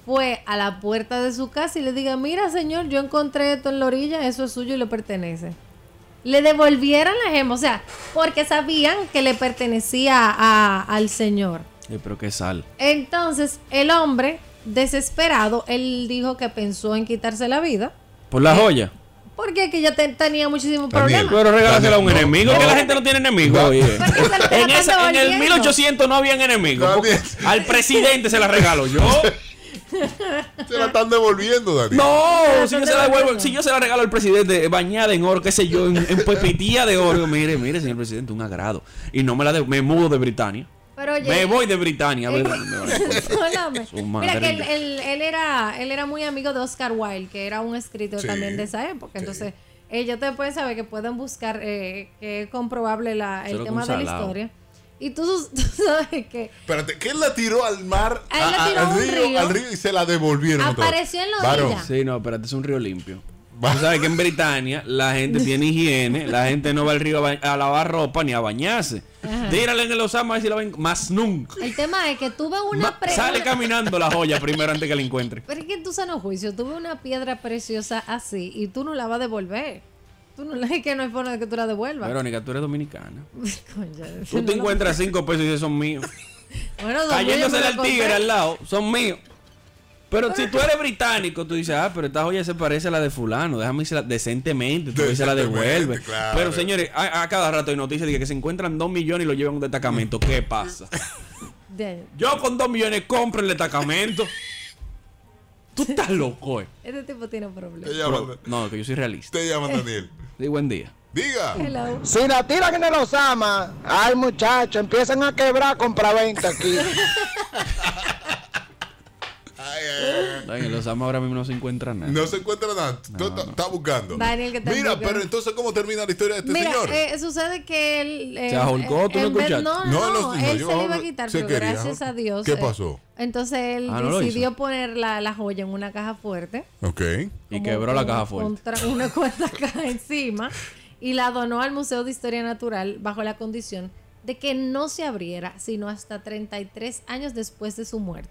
fue a la puerta de su casa y le diga, mira señor, yo encontré esto en la orilla, eso es suyo y le pertenece. Le devolvieron la gema, o sea, porque sabían que le pertenecía a- al señor. Eh, pero qué sal. Entonces, el hombre, desesperado, él dijo que pensó en quitarse la vida. ¿Por la joya? Porque que ya te- tenía muchísimos problemas. Pero regálasela a un No, enemigo. no. que la gente no tiene enemigos. No. que En, esa- en el devolviendo. 1800 no habían enemigos. Al presidente se la regalo yo. Se la están devolviendo, Daniel. No, si yo, se la devuelvo, si yo se la regalo al presidente eh, bañada en oro, qué sé yo, en, en pepitilla de oro. Mire, mire, señor presidente, un agrado. Y no me la de, me mudo de Britania. Pero oye, me voy de Britania. Su Mira que él, él- él era, él era muy amigo de Oscar Wilde, que era un escritor Sí, también de esa época. sí. Entonces, ellos te pueden saber que pueden buscar eh, que es comprobable la, el Solo tema de la historia. Y tú, tú sabes que Espérate, ¿quién la tiró al mar? A él la a- a- tiró a al, río, río. al río y se la devolvieron. Apareció en la Varón, orilla. Sí, no, espérate, es un río limpio. Tú sabes que en Britania la gente tiene higiene, la gente no va al río a, ba- a lavar ropa ni a bañarse. Tírale en el osama ver si la ven más nunca. el tema es que tuve una sale caminando la joya primero antes que la encuentre. Pero es que en tu sano juicio tuve una piedra preciosa así y tú no la vas a devolver. Tú no la es que no hay forma de que tú la devuelvas. Verónica, tú eres dominicana. Coño, Tú no te encuentras cinco pesos y dices son míos. Bueno, Cayéndose al tigre al lado, son míos. Pero si tú eres británico, tú dices, ah, pero esta joya se parece a la de fulano, déjame irse decentemente, tú se la devuelve. claro. Pero señores, a, a cada rato hay noticias de que se encuentran dos millones y lo llevan a un destacamento. ¿Qué pasa? De- Yo con dos millones compro el destacamento. Tú estás loco, eh. Este tipo tiene Te problemas. No, que yo soy realista. te llaman Daniel. Sí, buen día. Diga. Hello. Si la tiran en el Osama, ay muchachos, empiezan a quebrar compraventa aquí. En los Osama ahora mismo no se encuentra nada. No se encuentra nada. Tú t- estás buscando. Daniel, que está Mira, buscando. pero entonces, ¿cómo termina la historia de este Mira, señor? eh, sucede que él... eh, Se ahorcó, ¿tú no en vez- escuchaste? No, No, no, no, no, él yo se le iba a quitar, pero quería. gracias a Dios... ¿Qué eh, pasó? entonces él Ah, ¿no lo decidió poner la, la joya en una caja fuerte. Ok. Y quebró la caja fuerte. una cuarta caja encima y la donó al Museo de Historia Natural bajo la condición de que no se abriera sino hasta 33 años después de su muerte.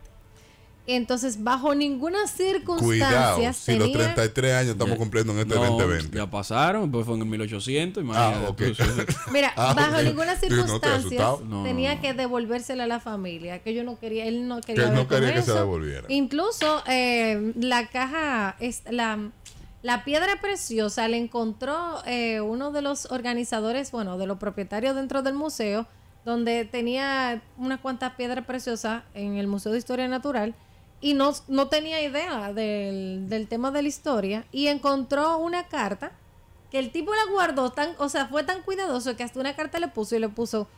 Entonces, bajo ninguna circunstancia Cuidado, si los tenía- 33 años estamos Ya- cumpliendo en este no, 2020. Ya pasaron, pues fue en el 1800, imagínate. Ah, tú, sí. Mira, Ah, bajo ninguna Digo, ¿no te has circunstancia tenía no. que devolvérsela a la familia, que yo no quería, él no quería él no ver con quería que se eso. devolviera. Incluso eh, la caja, es, la, la piedra preciosa le encontró eh, uno de los organizadores, bueno, de los propietarios dentro del museo, donde tenía unas cuantas piedras preciosas en el Museo de Historia Natural y no, no tenía idea del, del tema de la historia y encontró una carta que el tipo la guardó tan, o sea, fue tan cuidadoso que hasta una carta le puso y le puso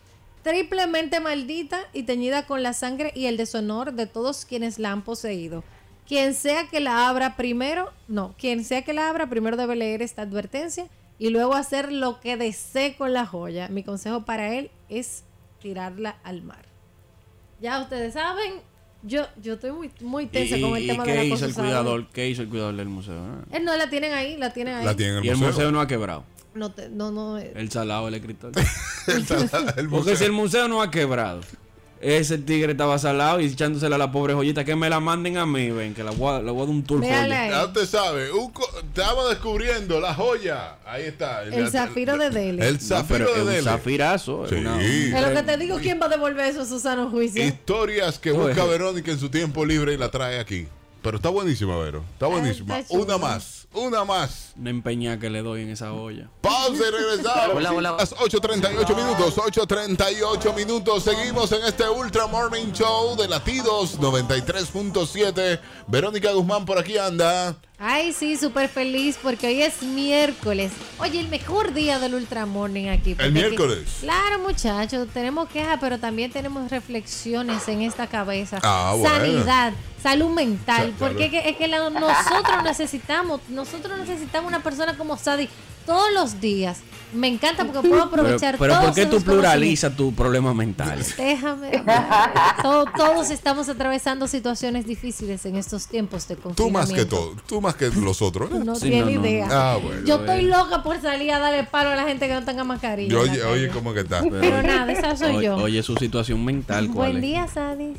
triplemente maldita y teñida con la sangre y el deshonor de todos quienes la han poseído. Quien sea que la abra primero, no, quien sea que la abra primero debe leer esta advertencia y luego hacer lo que desee con la joya. Mi consejo para él es tirarla al mar. Ya ustedes saben, Yo, yo estoy muy, muy ¿Y, tensa con el y tema qué de la hizo cosa el cuidador? ¿Qué hizo el cuidador del museo? Ah. Eh, no, la tienen ahí, la tienen ahí. La tiene en Y el el museo. museo no ha quebrado. No, te- no, no. eh, El salado, el escritor. el Porque museo. si el museo no ha quebrado, ese tigre estaba salado y echándosela a la pobre joyita, que me la manden a mí, ven, que la voy a, la voy a dar un tour. Ya usted sabe, un co- estaba descubriendo la joya. Ahí está. El zafiro de Dele. El No, zafiro pero de es un Dele. zafirazo. es Sí. una- que te digo, ¿quién va a devolver eso a su sano juicio? Historias que busca Verónica en su tiempo libre y la trae aquí. Pero está buenísima, Vero. Está buenísima. está. Una más. Una más. Una empeñada que le doy en esa olla. Pausa y regresamos. Hola, hola. Las 8.38 minutos. 8.38 minutos. Seguimos en este Ultra Morning Show de Latidos 93.7. Verónica Guzmán por aquí anda. Ay, sí, súper feliz porque hoy es miércoles. Oye, el mejor día del Ultramorning aquí. aquí- miércoles. claro, muchachos, tenemos quejas, pero también tenemos reflexiones en esta cabeza. Ah, bueno. Sanidad, salud mental. Porque es que, es que la- nosotros necesitamos, nosotros necesitamos una persona como Sadi todos los días. Me encanta porque puedo Pero, aprovechar pero todos ¿por qué tú pluralizas tu problema mental? Déjame. Todo- todos estamos atravesando situaciones difíciles en estos tiempos de Tú confinamiento. más que todo. Tú más que los otros. ¿eh? No Sí, tiene no, no, idea. no. Ah, bueno. Yo estoy loca por salir a darle palo a la gente que no tenga mascarilla. Oye, oye. ¿cómo que está? Pero nada, esa soy Oye, yo. oye, su situación mental, ¿cuál Buen día, Sadis.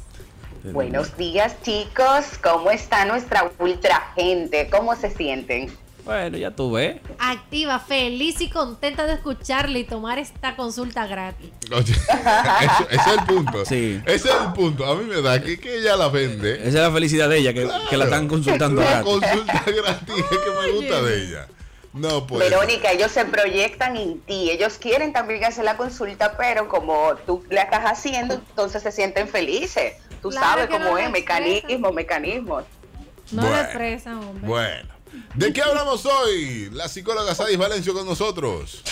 Buenos días chicos, ¿cómo está nuestra ultra gente? ¿Cómo se sienten? Bueno, ya tú ves. Activa, feliz y contenta de escucharle y tomar esta consulta gratis. Oye, eso- ese es el punto. Sí. Ese es el punto. A mí me da que, que ella la vende. Esa es la felicidad de ella, que, que la están consultando La gratis. consulta gratis es que me gusta de ella. No puede. Verónica, ellos se proyectan en ti, ellos quieren también hacer la consulta, pero como tú la estás haciendo, entonces se sienten felices. Tú Claro sabes cómo no es, mecanismos, mecanismos. No Bueno. expresan, hombre. Bueno. ¿De qué hablamos hoy? La psicóloga Sadis Valencio con nosotros.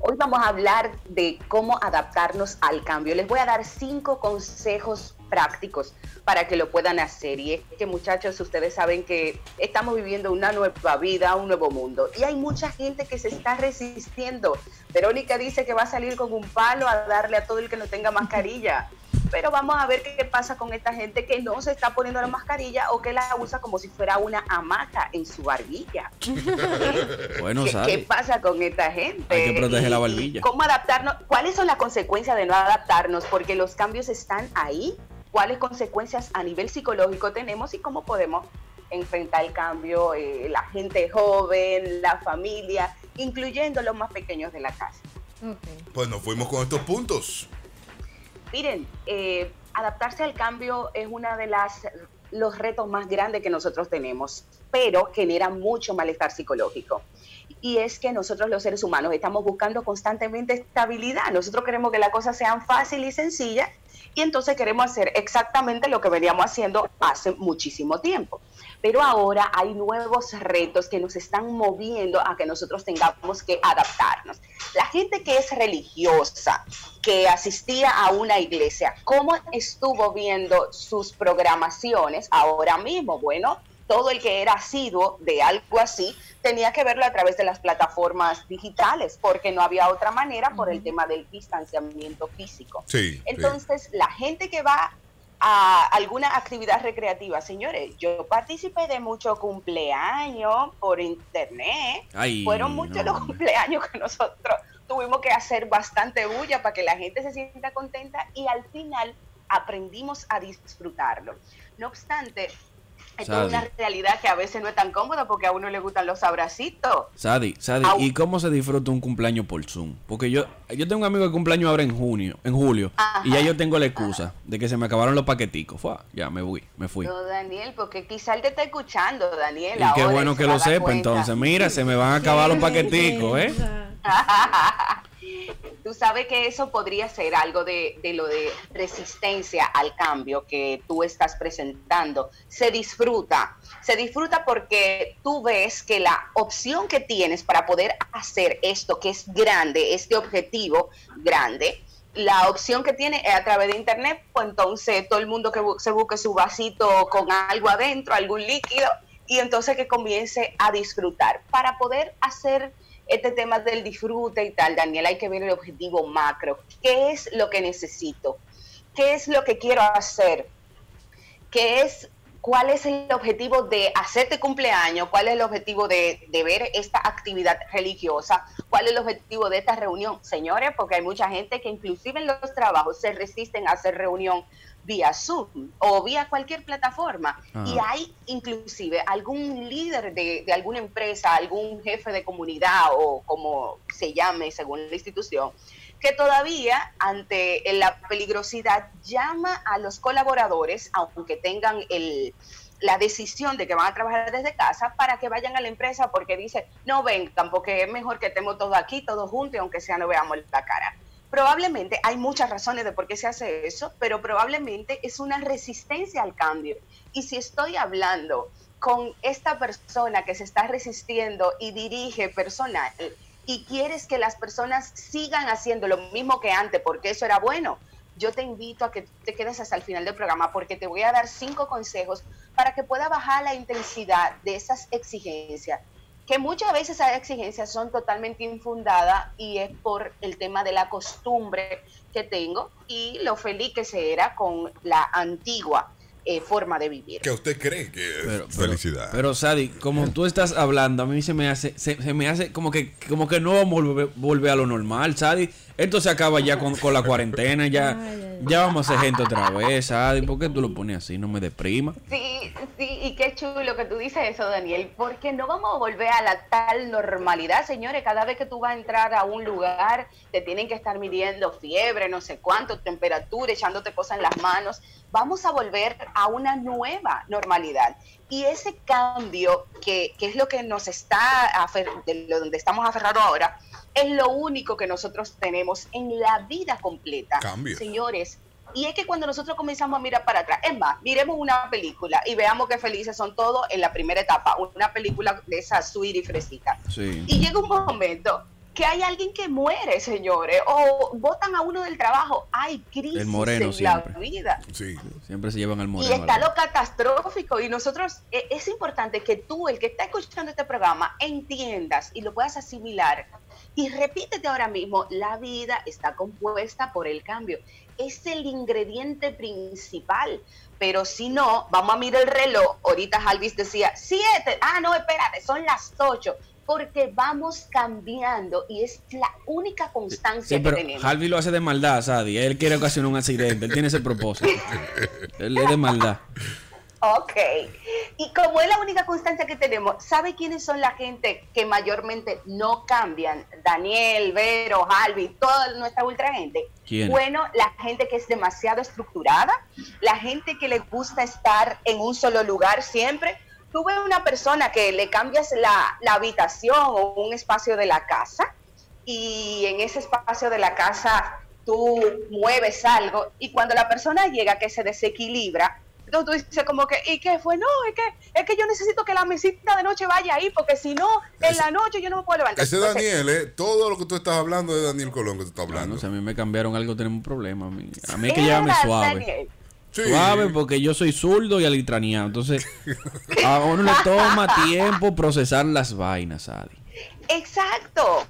Hoy vamos a hablar de cómo adaptarnos al cambio. Les voy a dar cinco consejos prácticos para que lo puedan hacer. Y es que muchachos, ustedes saben que estamos viviendo una nueva vida, un nuevo mundo. Y hay mucha gente que se está resistiendo. Verónica dice que va a salir con un palo a darle a todo el que no tenga mascarilla. Pero vamos a ver qué pasa con esta gente que no se está poniendo la mascarilla o que la usa como si fuera una hamaca en su barbilla. Bueno, ¿Qué, qué pasa con esta gente? Hay que proteger la barbilla. ¿Cómo adaptarnos? ¿Cuáles son las consecuencias de no adaptarnos? Porque los cambios están ahí. ¿Cuáles consecuencias a nivel psicológico tenemos y cómo podemos enfrentar el cambio? eh, la gente joven, la familia, incluyendo los más pequeños de la casa. Pues nos fuimos con estos puntos. Miren, eh, adaptarse al cambio es una de las los retos más grandes que nosotros tenemos, pero genera mucho malestar psicológico. Y es que nosotros los seres humanos estamos buscando constantemente estabilidad. Nosotros queremos que las cosas sean fáciles y sencillas y entonces queremos hacer exactamente lo que veníamos haciendo hace muchísimo tiempo. Pero ahora hay nuevos retos que nos están moviendo a que nosotros tengamos que adaptarnos. La gente que es religiosa, que asistía a una iglesia, ¿cómo estuvo viendo sus programaciones ahora mismo? Bueno, todo el que era asiduo de algo así tenía que verlo a través de las plataformas digitales, porque no había otra manera por el tema del distanciamiento físico. Sí. sí. Entonces, la gente que va a alguna actividad recreativa, señores, yo participé de muchos cumpleaños por internet. Ay, Fueron muchos no, los hombre. cumpleaños que nosotros tuvimos que hacer bastante bulla para que la gente se sienta contenta y al final aprendimos a disfrutarlo. No obstante, esto es una realidad que a veces no es tan cómoda porque a uno le gustan los abracitos. Sadi, Sadi, Au. ¿y cómo se disfruta un cumpleaños por Zoom? Porque yo, yo tengo un amigo que cumpleaños ahora en junio, en julio, y ya yo tengo la excusa de que se me acabaron los paqueticos. Fue, ya me fui, me fui. No, Daniel, porque quizá él te está escuchando, Daniel. Y qué bueno que lo sepa cuenta. entonces. Mira, se me van a acabar los paqueticos, ¿eh? Tú sabes que eso podría ser algo de, lo de resistencia al cambio que tú estás presentando. Se disfruta, se disfruta porque tú ves que la opción que tienes para poder hacer esto que es grande, este objetivo grande, la opción que tiene es a través de internet, pues entonces todo el mundo que se busque su vasito con algo adentro, algún líquido, y entonces que comience a disfrutar. Para poder hacer este tema del disfrute y tal, Daniel, hay que ver el objetivo macro. ¿Qué es lo que necesito? ¿Qué es lo que quiero hacer? que es cuál es el objetivo de hacerte cumpleaños, cuál es el objetivo de, de, ver esta actividad religiosa, cuál es el objetivo de esta reunión. Señores, porque hay mucha gente que inclusive en los trabajos se resisten a hacer reunión vía Zoom o vía cualquier plataforma. Ajá. Y hay inclusive algún líder de, de alguna empresa, algún jefe de comunidad o como se llame según la institución, que todavía ante la peligrosidad llama a los colaboradores, aunque tengan el, la decisión de que van a trabajar desde casa, para que vayan a la empresa porque dice, no vengan, porque es mejor que estemos todos aquí, todos juntos, aunque sea no veamos la cara. Probablemente hay muchas razones de por qué se hace eso, pero probablemente es una resistencia al cambio. Y si estoy hablando con esta persona que se está resistiendo y dirige personal, y quieres que las personas sigan haciendo lo mismo que antes, porque eso era bueno, yo te invito a que te quedes hasta el final del programa porque te voy a dar cinco consejos para que pueda bajar la intensidad de esas exigencias, que muchas veces esas exigencias son totalmente infundadas y es por el tema de la costumbre que tengo y lo feliz que se era con la antigua eh, forma de vivir. Que usted cree que es Pero- pero- felicidad. Pero Sadi, como tú estás hablando, a mí se me hace, se, se me hace como que, como que no vamos a volver, volver a lo normal, Sadi. Esto se acaba ya con, con la cuarentena, ya, ya vamos a hacer gente otra vez, Sadi. ¿Por qué tú lo pones así? No me deprima. Sí, sí, y qué chulo que tú dices eso, Daniel, porque no vamos a volver a la tal normalidad, señores. Cada vez que tú vas a entrar a un lugar, te tienen que estar midiendo fiebre, no sé cuánto, temperatura, echándote cosas en las manos. Vamos a volver a una nueva normalidad. Y ese cambio, que, que es lo que nos está, afer- de lo donde estamos aferrados ahora, es lo único que nosotros tenemos en la vida completa. Cambio. Señores, y es que cuando nosotros comenzamos a mirar para atrás, es más, miremos una película y veamos qué felices son todos en la primera etapa, una película de esa sweet y fresita. Sí. Y llega un momento que hay alguien que muere, señores, o votan a uno del trabajo. Hay crisis El moreno en siempre. la vida. Sí. Siempre se llevan al Y moreno. está al lado. lo catastrófico. Y nosotros, eh, es importante que tú, el que está escuchando este programa, entiendas y lo puedas asimilar. Y repítete ahora mismo, la vida está compuesta por el cambio. Es el ingrediente principal. Pero si no, vamos a mirar el reloj. Ahorita Alvis decía, siete. Ah, no, espérate, son las ocho. Porque vamos cambiando y es la única constancia Sí, pero que tenemos. Harvey lo hace de maldad, Sadi. Él quiere ocasionar un accidente. Él tiene ese propósito. Él es de maldad. Ok. Y como es la única constancia que tenemos, ¿sabe quiénes son la gente que mayormente no cambian? Daniel, Vero, Alvi, toda nuestra ultra gente. ¿Quién? Bueno, la gente que es demasiado estructurada, la gente que le gusta estar en un solo lugar siempre. Tú ves una persona que le cambias la, la habitación o un espacio de la casa y en ese espacio de la casa tú mueves algo y cuando la persona llega que se desequilibra, entonces tú dices como que, ¿y qué fue? No, es que, es que yo necesito que la mesita de noche vaya ahí porque si no, en la noche yo no me puedo levantar. Ese Entonces, Daniel, ¿eh? Todo lo que tú estás hablando es Daniel Colón que tú estás hablando. no sé, a mí me cambiaron algo, tenemos un problema. A mí, a mí hay que era llevarme suave. Daniel. Sí. Suave porque yo soy zurdo y alitraneado. Entonces, a uno le toma tiempo procesar las vainas, Adi. Exacto.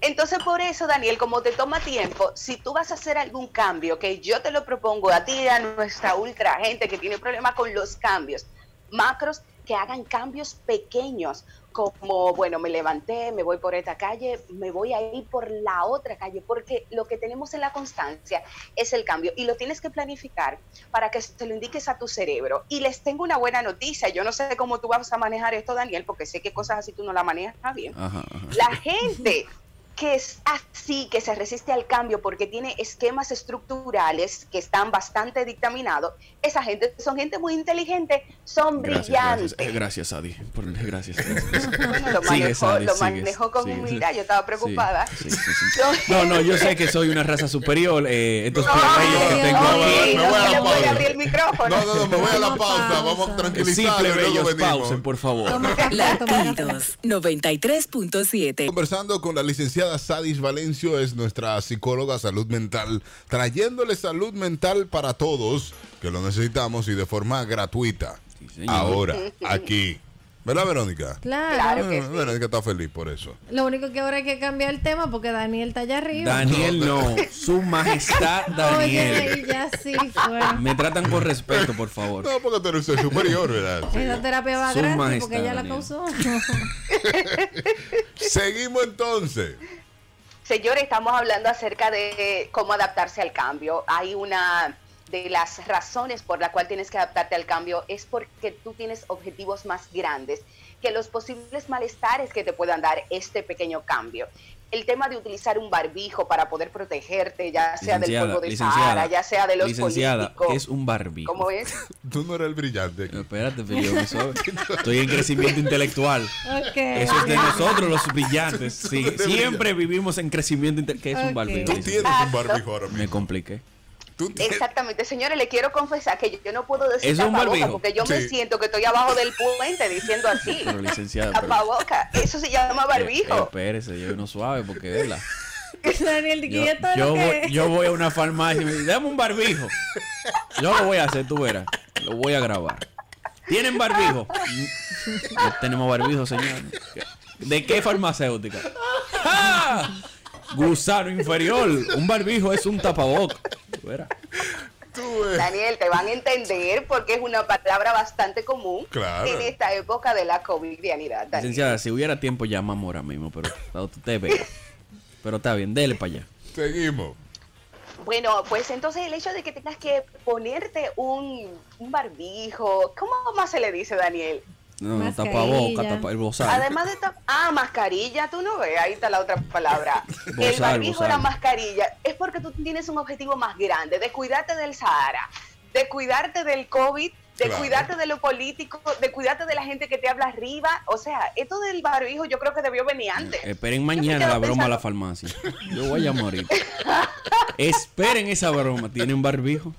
Entonces, por eso, Daniel, como te toma tiempo, si tú vas a hacer algún cambio, que yo te lo propongo a ti y a nuestra ultra gente que tiene problemas con los cambios, macros, que hagan cambios pequeños, como, bueno, me levanté, me voy por esta calle, me voy a ir por la otra calle, porque lo que tenemos en la constancia es el cambio y lo tienes que planificar para que se lo indiques a tu cerebro. Y les tengo una buena noticia, yo no sé cómo tú vas a manejar esto, Daniel, porque sé que cosas así tú no la manejas bien. Ajá, ajá. La gente que es así, que se resiste al cambio porque tiene esquemas estructurales que están bastante dictaminados, esa gente son gente muy inteligente, son Gracias, brillantes. gracias. Eh, gracias, Adi. Por- Gracias. gracias. Bueno, lo Sigue, manejó, lo sigue, manejó con sigue. humildad, yo estaba preocupada. Sí, sí, sí, No, no, yo sé que soy una raza superior. Eh, estos que tengo aquí. me voy a la no pausa. abrir el micrófono. No, no, no, me voy a la pausa. Vamos a tranquilizar venimos. pausen, por favor. Latidos 93.7. Conversando con la licenciada Sadis Valencio, es nuestra psicóloga salud mental, trayéndole salud mental para todos que lo necesitamos y de forma gratuita. Sí. Ahora, aquí. ¿Verdad, Verónica? Claro. Claro que sí. Verónica está feliz por eso. Lo único que ahora hay que cambiar el tema porque Daniel está allá arriba. Daniel no, su majestad Oye, Daniel. y ya sí fue. Me tratan con respeto, por favor. No, porque tú eres el superior, ¿verdad? Sí. Esa terapia va Su gratis majestad, porque ella la causó. Seguimos entonces. Señores, estamos hablando acerca de cómo adaptarse al cambio. Hay una de las razones por la cual tienes que adaptarte al cambio es porque tú tienes objetivos más grandes que los posibles malestares que te puedan dar este pequeño cambio. El tema de utilizar un barbijo para poder protegerte, ya sea del Licenciada, polvo de licenciada, Sahara, ya sea de los licenciada, políticos. es un barbijo. ¿Cómo es? Tú no eres el brillante. aquí. Espérate, Felipe, me. Estoy en crecimiento intelectual. Ok. Eso es de nosotros los brillantes. Sí, siempre vivimos en crecimiento intelectual. ¿Qué es un Ok. barbijo? Tú tienes un barbijo ahora Me mismo. compliqué. Exactamente, señores, le quiero confesar que yo, yo no puedo decir ¿Es un tapaboca barbijo? porque yo me siento que estoy abajo del puente diciendo así. Pero licenciada, pero- Tapaboca, eso se llama Eh, barbijo. espérese, yo no suave porque es la. Daniel, ¿y Yo, voy, yo voy a una farmacia y me dicen, dame un barbijo. Yo lo voy a hacer, tú verás. Lo voy a grabar. ¿Tienen barbijo? No tenemos barbijo, señor. ¿De qué farmacéutica? ¡Ah! Gusano inferior. Un barbijo es un tapaboca. Ves. Daniel, te van a entender porque es una palabra bastante común Claro. en esta época de la covidianidad. Licenciada, si hubiera tiempo llamamos ahora mismo, pero pero usted ve. Pero está bien, dele para allá. Seguimos. Bueno, pues entonces el hecho de que tengas que ponerte un, un barbijo, ¿cómo más se le dice, Daniel? No, no, tapaboca, tapa, el bozal. Además de tap- ah, mascarilla, tú no ves, ahí está la otra palabra. el barbijo, la mascarilla, es porque tú tienes un objetivo más grande, de cuidarte del Sahara, de cuidarte del COVID, de Claro. cuidarte de lo político, de cuidarte de la gente que te habla arriba. O sea, esto del barbijo yo creo que debió venir antes. Esperen Yo me mañana la broma a la farmacia. Yo voy a morir. Esperen esa broma. ¿Tienen barbijo?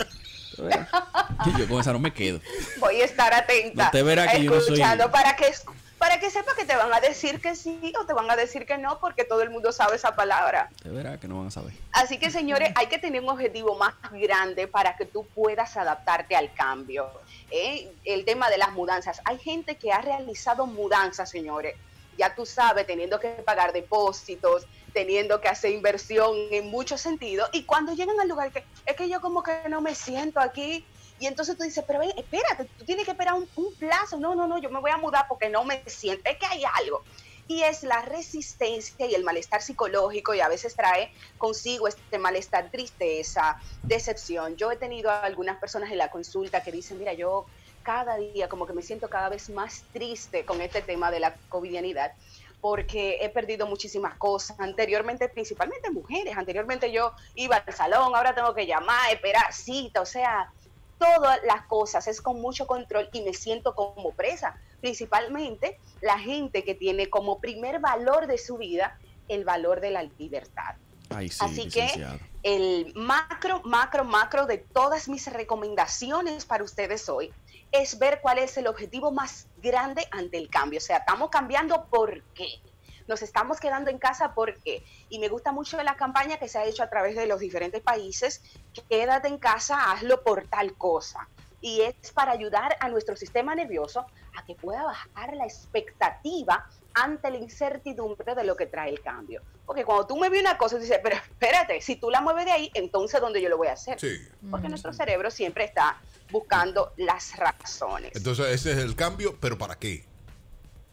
Yo con esa no me quedo. Voy a estar atenta. No te verá que yo no soy- para que para que sepa que te van a decir que sí o te van a decir que no porque todo el mundo sabe esa palabra. Te verá que no van a saber. Así que señores, hay que tener un objetivo más grande para que tú puedas adaptarte al cambio. ¿eh? El tema de las mudanzas. Hay gente que ha realizado mudanzas, señores. Ya tú sabes, teniendo que pagar depósitos, teniendo que hacer inversión en muchos sentidos. Y cuando llegan al lugar, que es que yo como que no me siento aquí. Y entonces tú dices, pero ven, espérate, tú tienes que esperar un, plazo. No, no, no, yo me voy a mudar porque no me siento. Es que hay algo y es la resistencia y el malestar psicológico y a veces trae consigo este malestar, tristeza, decepción. Yo he tenido algunas personas en la consulta que dicen, mira, yo cada día como que me siento cada vez más triste con este tema de la covidianidad porque he perdido muchísimas cosas anteriormente, principalmente mujeres. Anteriormente yo iba al salón, ahora tengo que llamar, esperar cita, o sea, todas las cosas es con mucho control y me siento como presa. Principalmente la gente que tiene como primer valor de su vida el valor de la libertad. Ay, sí, Así que el macro, macro, macro de todas mis recomendaciones para ustedes hoy es ver cuál es el objetivo más grande ante el cambio. O sea, estamos cambiando por qué. Nos estamos quedando en casa por qué. Y me gusta mucho la campaña que se ha hecho a través de los diferentes países. Quédate en casa, hazlo por tal cosa. Y es para ayudar a nuestro sistema nervioso a que pueda bajar la expectativa ante la incertidumbre de lo que trae el cambio. Porque cuando tú mueves una cosa, dices, pero espérate, si tú la mueves de ahí, entonces ¿dónde yo lo voy a hacer? Sí. Porque nuestro cerebro siempre está buscando las razones. Entonces, ese es el cambio, pero ¿para qué?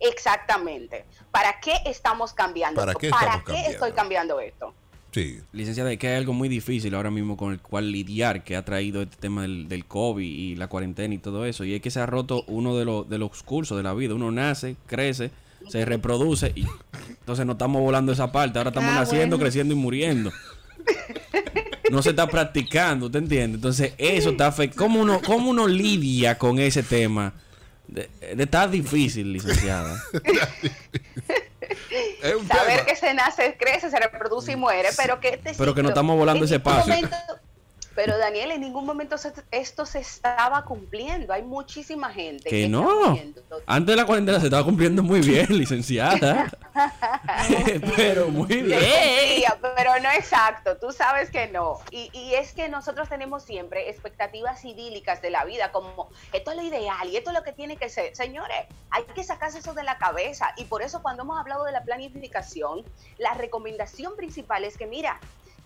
Exactamente. ¿Para qué estamos cambiando? ¿Para esto? qué ¿Para estamos qué cambiando? estoy cambiando esto? Sí. Licenciada, es que hay algo muy difícil ahora mismo con el cual lidiar que ha traído este tema del, del COVID y la cuarentena y todo eso. Y es que se ha roto uno de los, de los cursos de la vida. Uno nace, crece, se reproduce y entonces no estamos volando esa parte. Ahora estamos Ah, naciendo, bueno. creciendo y muriendo. No se está practicando, ¿usted entiende? Entonces eso está fe ¿Cómo uno, ¿Cómo uno lidia con ese tema? De, de está difícil, licenciada. Es un Saber tema. que se nace, crece, se reproduce y muere, pero que este Pero que no estamos volando ese ningún paso. momento- pero Daniel, en ningún momento se- esto se estaba cumpliendo. Hay muchísima gente Que no. Antes de la cuarentena se estaba cumpliendo muy bien, licenciada. Pero muy bien. pero no exacto, tú sabes que no. Y, y es que nosotros tenemos siempre expectativas idílicas de la vida, como esto es lo ideal y esto es lo que tiene que ser. Señores, hay que sacarse eso de la cabeza. Y por eso cuando hemos hablado de la planificación, la recomendación principal es que, mira,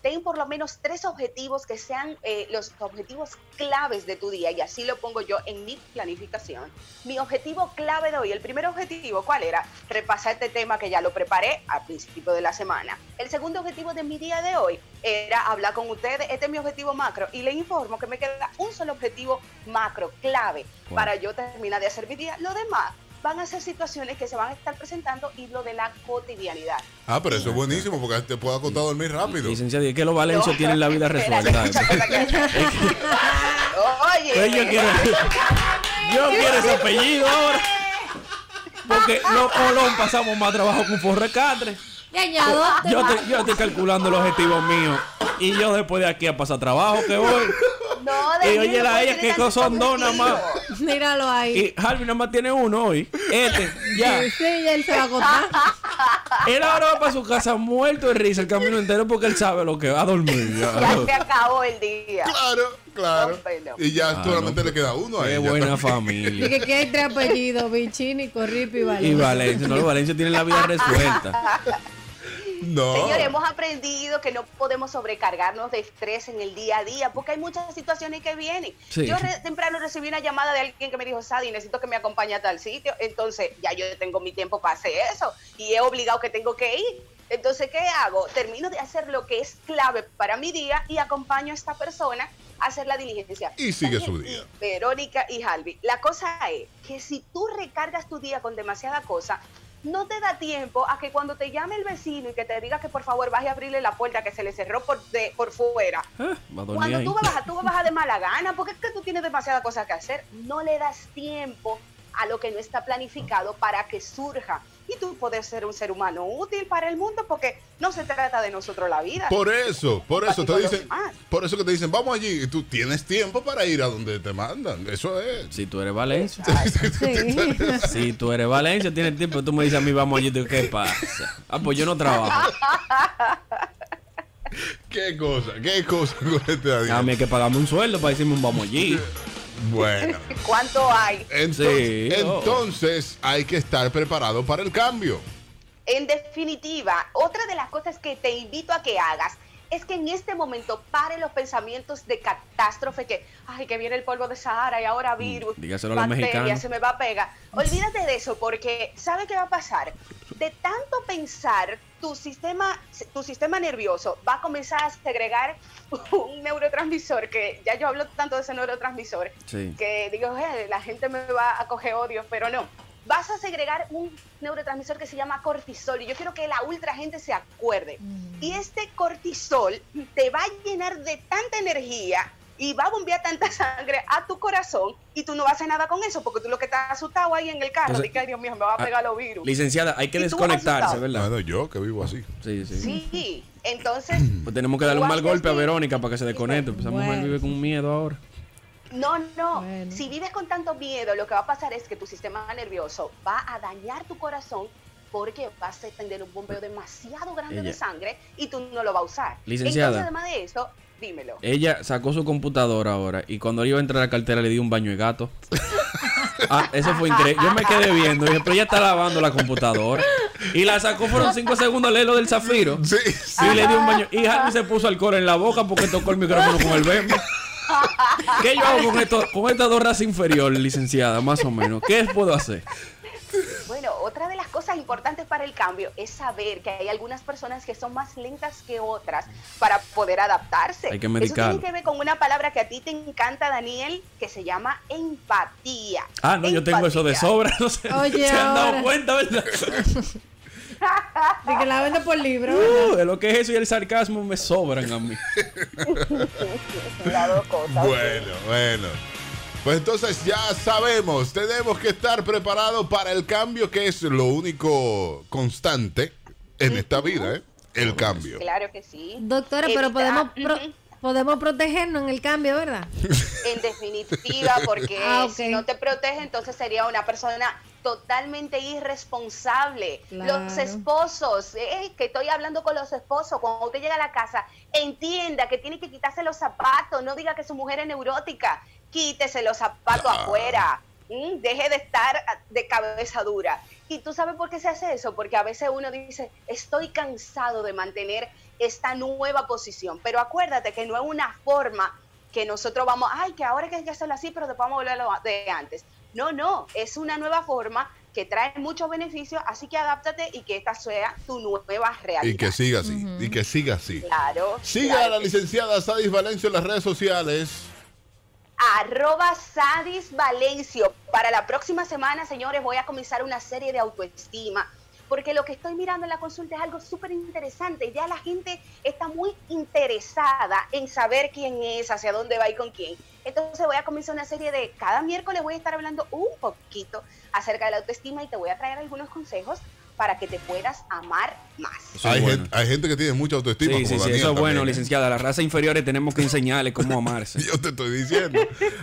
ten por lo menos tres objetivos que sean eh, los objetivos claves de tu día y así lo pongo yo en mi planificación. Mi objetivo clave de hoy, el primer objetivo, ¿cuál era? Repasar este tema que ya lo preparé al principio de la semana. El segundo objetivo de mi día de hoy era hablar con ustedes, este es mi objetivo macro y le informo que me queda un solo objetivo macro clave para yo terminar de hacer mi día. Lo demás van a ser situaciones que se van a estar presentando y lo de la cotidianidad. Ah, pero eso es buenísimo porque te puedo acostar a dormir rápido. Licenciado, y es que los valencios No, tienen la vida resuelta. Oye, Pues yo quiero, yo quiero ese apellido ahora. Porque los Colón pasamos más trabajo con Forrecatre. Y añado. Yo, te- yo estoy calculando el objetivo mío. Y yo después de aquí a pasar trabajo que voy. No, Y oye, la ella que son dos nada más. Míralo ahí. Y Harvey nada más tiene uno hoy. Este, ya. Sí, él se va a contar. Él ahora va para su casa muerto de risa el camino entero porque él sabe lo que va a dormir. ya. Ya se acabó el día. Claro, claro. No, Y ya Ah, solamente no, le queda uno a Qué ella. buena Y familia. que aquí hay tres apellidos, Bichini, Corripi y Valencia. Y Valencia, no, Valencia tienen la vida resuelta. No. Señores, hemos aprendido que no podemos sobrecargarnos de estrés en el día a día porque hay muchas situaciones que vienen. Sí. Yo re- temprano recibí una llamada de alguien que me dijo, Sadi, necesito que me acompañe a tal sitio. Entonces, ya yo tengo mi tiempo para hacer eso y he obligado que tengo que ir. Entonces, ¿qué hago? Termino de hacer lo que es clave para mi día y acompaño a esta persona a hacer la diligencia. Y sigue su día. y Verónica y Halvi, la cosa es que si tú recargas tu día con demasiada cosa, no te da tiempo a que cuando te llame el vecino y que te diga que por favor vaya a abrirle la puerta que se le cerró por, de, por fuera. Ah, Cuando ahí. tú vas, a, tú vas a de mala gana, porque es que tú tienes demasiada cosa que hacer, no le das tiempo a lo que no está planificado para que surja. Y tú puedes ser un ser humano útil para el mundo porque no se trata de nosotros la vida. Por eso, por eso te dicen, por eso que te dicen, vamos allí, y tú tienes tiempo para ir a donde te mandan. Eso es. Si tú eres Valencia. Sí. Si tú eres Valencia, tienes tiempo. Tú me dices a mí, vamos allí. ¿Qué pasa? Ah, pues yo no trabajo. Qué cosa, qué cosa con este. A mí hay que pagarme un sueldo para decirme un vamos allí. Bueno. ¿Cuánto hay? Entonces, Sí, oh. entonces hay que estar preparado para el cambio. En definitiva, otra de las cosas que te invito a que hagas es que en este momento pare los pensamientos de catástrofe que, ay, que viene el polvo de Sahara y ahora virus, Mm, dígaselo a los se me va a pegar. Olvídate de eso porque ¿sabe qué va a pasar? De tanto pensar, tu sistema, tu sistema nervioso va a comenzar a segregar un neurotransmisor que ya yo hablo tanto de ese neurotransmisor Sí. que digo, "Eh, la gente me va a coger odio, pero no. Vas a segregar un neurotransmisor que se llama cortisol y yo quiero que la ultra gente se acuerde. Y este cortisol te va a llenar de tanta energía y va a bombear tanta sangre a tu corazón y tú no vas a hacer nada con eso porque tú lo que estás asustado ahí en el carro, Entonces, de que, "Ay, Dios mío, me va a ah, pegar los virus. Licenciada, hay que ¿Y tú desconectarse? ¿verdad? Bueno, yo que vivo así. Sí, sí. Sí, entonces Pues tenemos que darle un mal golpe a Verónica para que se desconecte. Pues esa mujer Bueno. vive con miedo ahora. No, no. Bueno. Si vives con tanto miedo, lo que va a pasar es que tu sistema nervioso va a dañar tu corazón porque vas a tener un bombeo demasiado grande Ella- de sangre y tú no lo vas a usar. Licenciada. Entonces, además de eso, dímelo. Ella sacó su computadora ahora y cuando iba a entrar a la cartera le dio un baño de gato. Ah, eso fue increíble. Yo me quedé viendo. Dije, pero ella está lavando la computadora. Y la sacó, fueron cinco segundos a leer lo del zafiro. Sí, Y le dio un baño. Y Harvey se puso alcohol en la boca porque tocó el micrófono con el bembe. ¿Qué yo hago con, esto, con estas dos razas inferiores, licenciada? Más o menos. ¿Qué puedo hacer? Importantes para el cambio es saber que hay algunas personas que son más lentas que otras para poder adaptarse. Hay que Eso medicarlo. tiene que ver con una palabra que a ti te encanta, Daniel, que se llama empatía. Ah, no, yo tengo eso de Empatía. sobra. No sé. Oye, ¿Se han dado ahora. cuenta, verdad? De que la vende por libro. Uh, de lo que es eso y el sarcasmo me sobran a mí. Las dos cosas. Bueno, bueno. Pues entonces ya sabemos, tenemos que estar preparados para el cambio que es lo único constante en esta vida, ¿eh? El cambio. Claro que sí. Doctora, pero podemos, pro- podemos protegernos en el cambio, ¿verdad? En definitiva, porque Ah, si no te protege, entonces sería una persona totalmente irresponsable. Claro. Los esposos, eh, que estoy hablando con los esposos, cuando usted llega a la casa, entienda que tiene que quitarse los zapatos, no diga que su mujer es neurótica, quítese los zapatos afuera. Mm, Deje de estar de cabeza dura. ¿Y tú sabes por qué se hace eso? Porque a veces uno dice, estoy cansado de mantener esta nueva posición. Pero acuérdate que no es una forma que nosotros vamos, ay, que ahora hay que hacerlo así, pero después vamos a volver a lo de antes. No, no, es una nueva forma que trae muchos beneficios, así que adáptate y que esta sea tu nueva realidad. Y que siga así. Y que siga así. Claro. Siga claro a la licenciada Sadis Valencia en las redes sociales. Arroba Sadis Valencio. Para la próxima semana, señores, voy a comenzar una serie de autoestima, porque lo que estoy mirando en la consulta es algo súper interesante. Ya la gente está muy interesada en saber quién es, hacia dónde va y con quién. Entonces voy a comenzar una serie de, cada miércoles voy a estar hablando un poquito acerca de la autoestima y te voy a traer algunos consejos para que te puedas amar más. Hay, bueno. gente, hay gente que tiene mucha autoestima. Sí, sí, como sí, Daniel eso es bueno, también, ¿eh? licenciada. Las razas inferiores tenemos que enseñarles cómo amarse. Yo te estoy diciendo.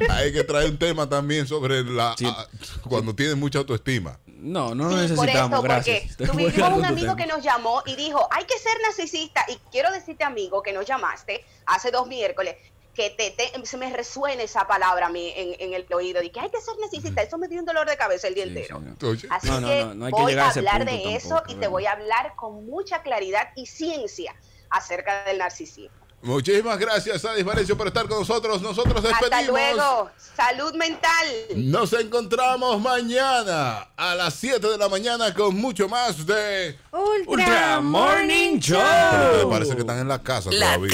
Hay que traer un tema también sobre la Sí. ah, cuando tienes mucha autoestima. No, no lo Sí, por necesitamos, esto, gracias. porque tuvimos un amigo tema. que nos llamó y dijo, hay que ser narcisista. Y quiero decirte, amigo, que nos llamaste hace dos miércoles, que te, te- se me resuena esa palabra a mí en, en el oído, de que hay que ser narcisista. Eso me dio un dolor de cabeza el día Sí, entero. Así No, no, que no, no hay que voy a hablar de eso y te voy a hablar con mucha claridad y ciencia acerca del narcisismo. Muchísimas gracias, Sadis Valencia, por estar con nosotros. Nosotros despedimos. Hasta luego. Salud mental. Nos encontramos mañana a las 7 de la mañana con mucho más de... Ultra, Ultra Morning Show. Pero parece que están en la casa La todavía.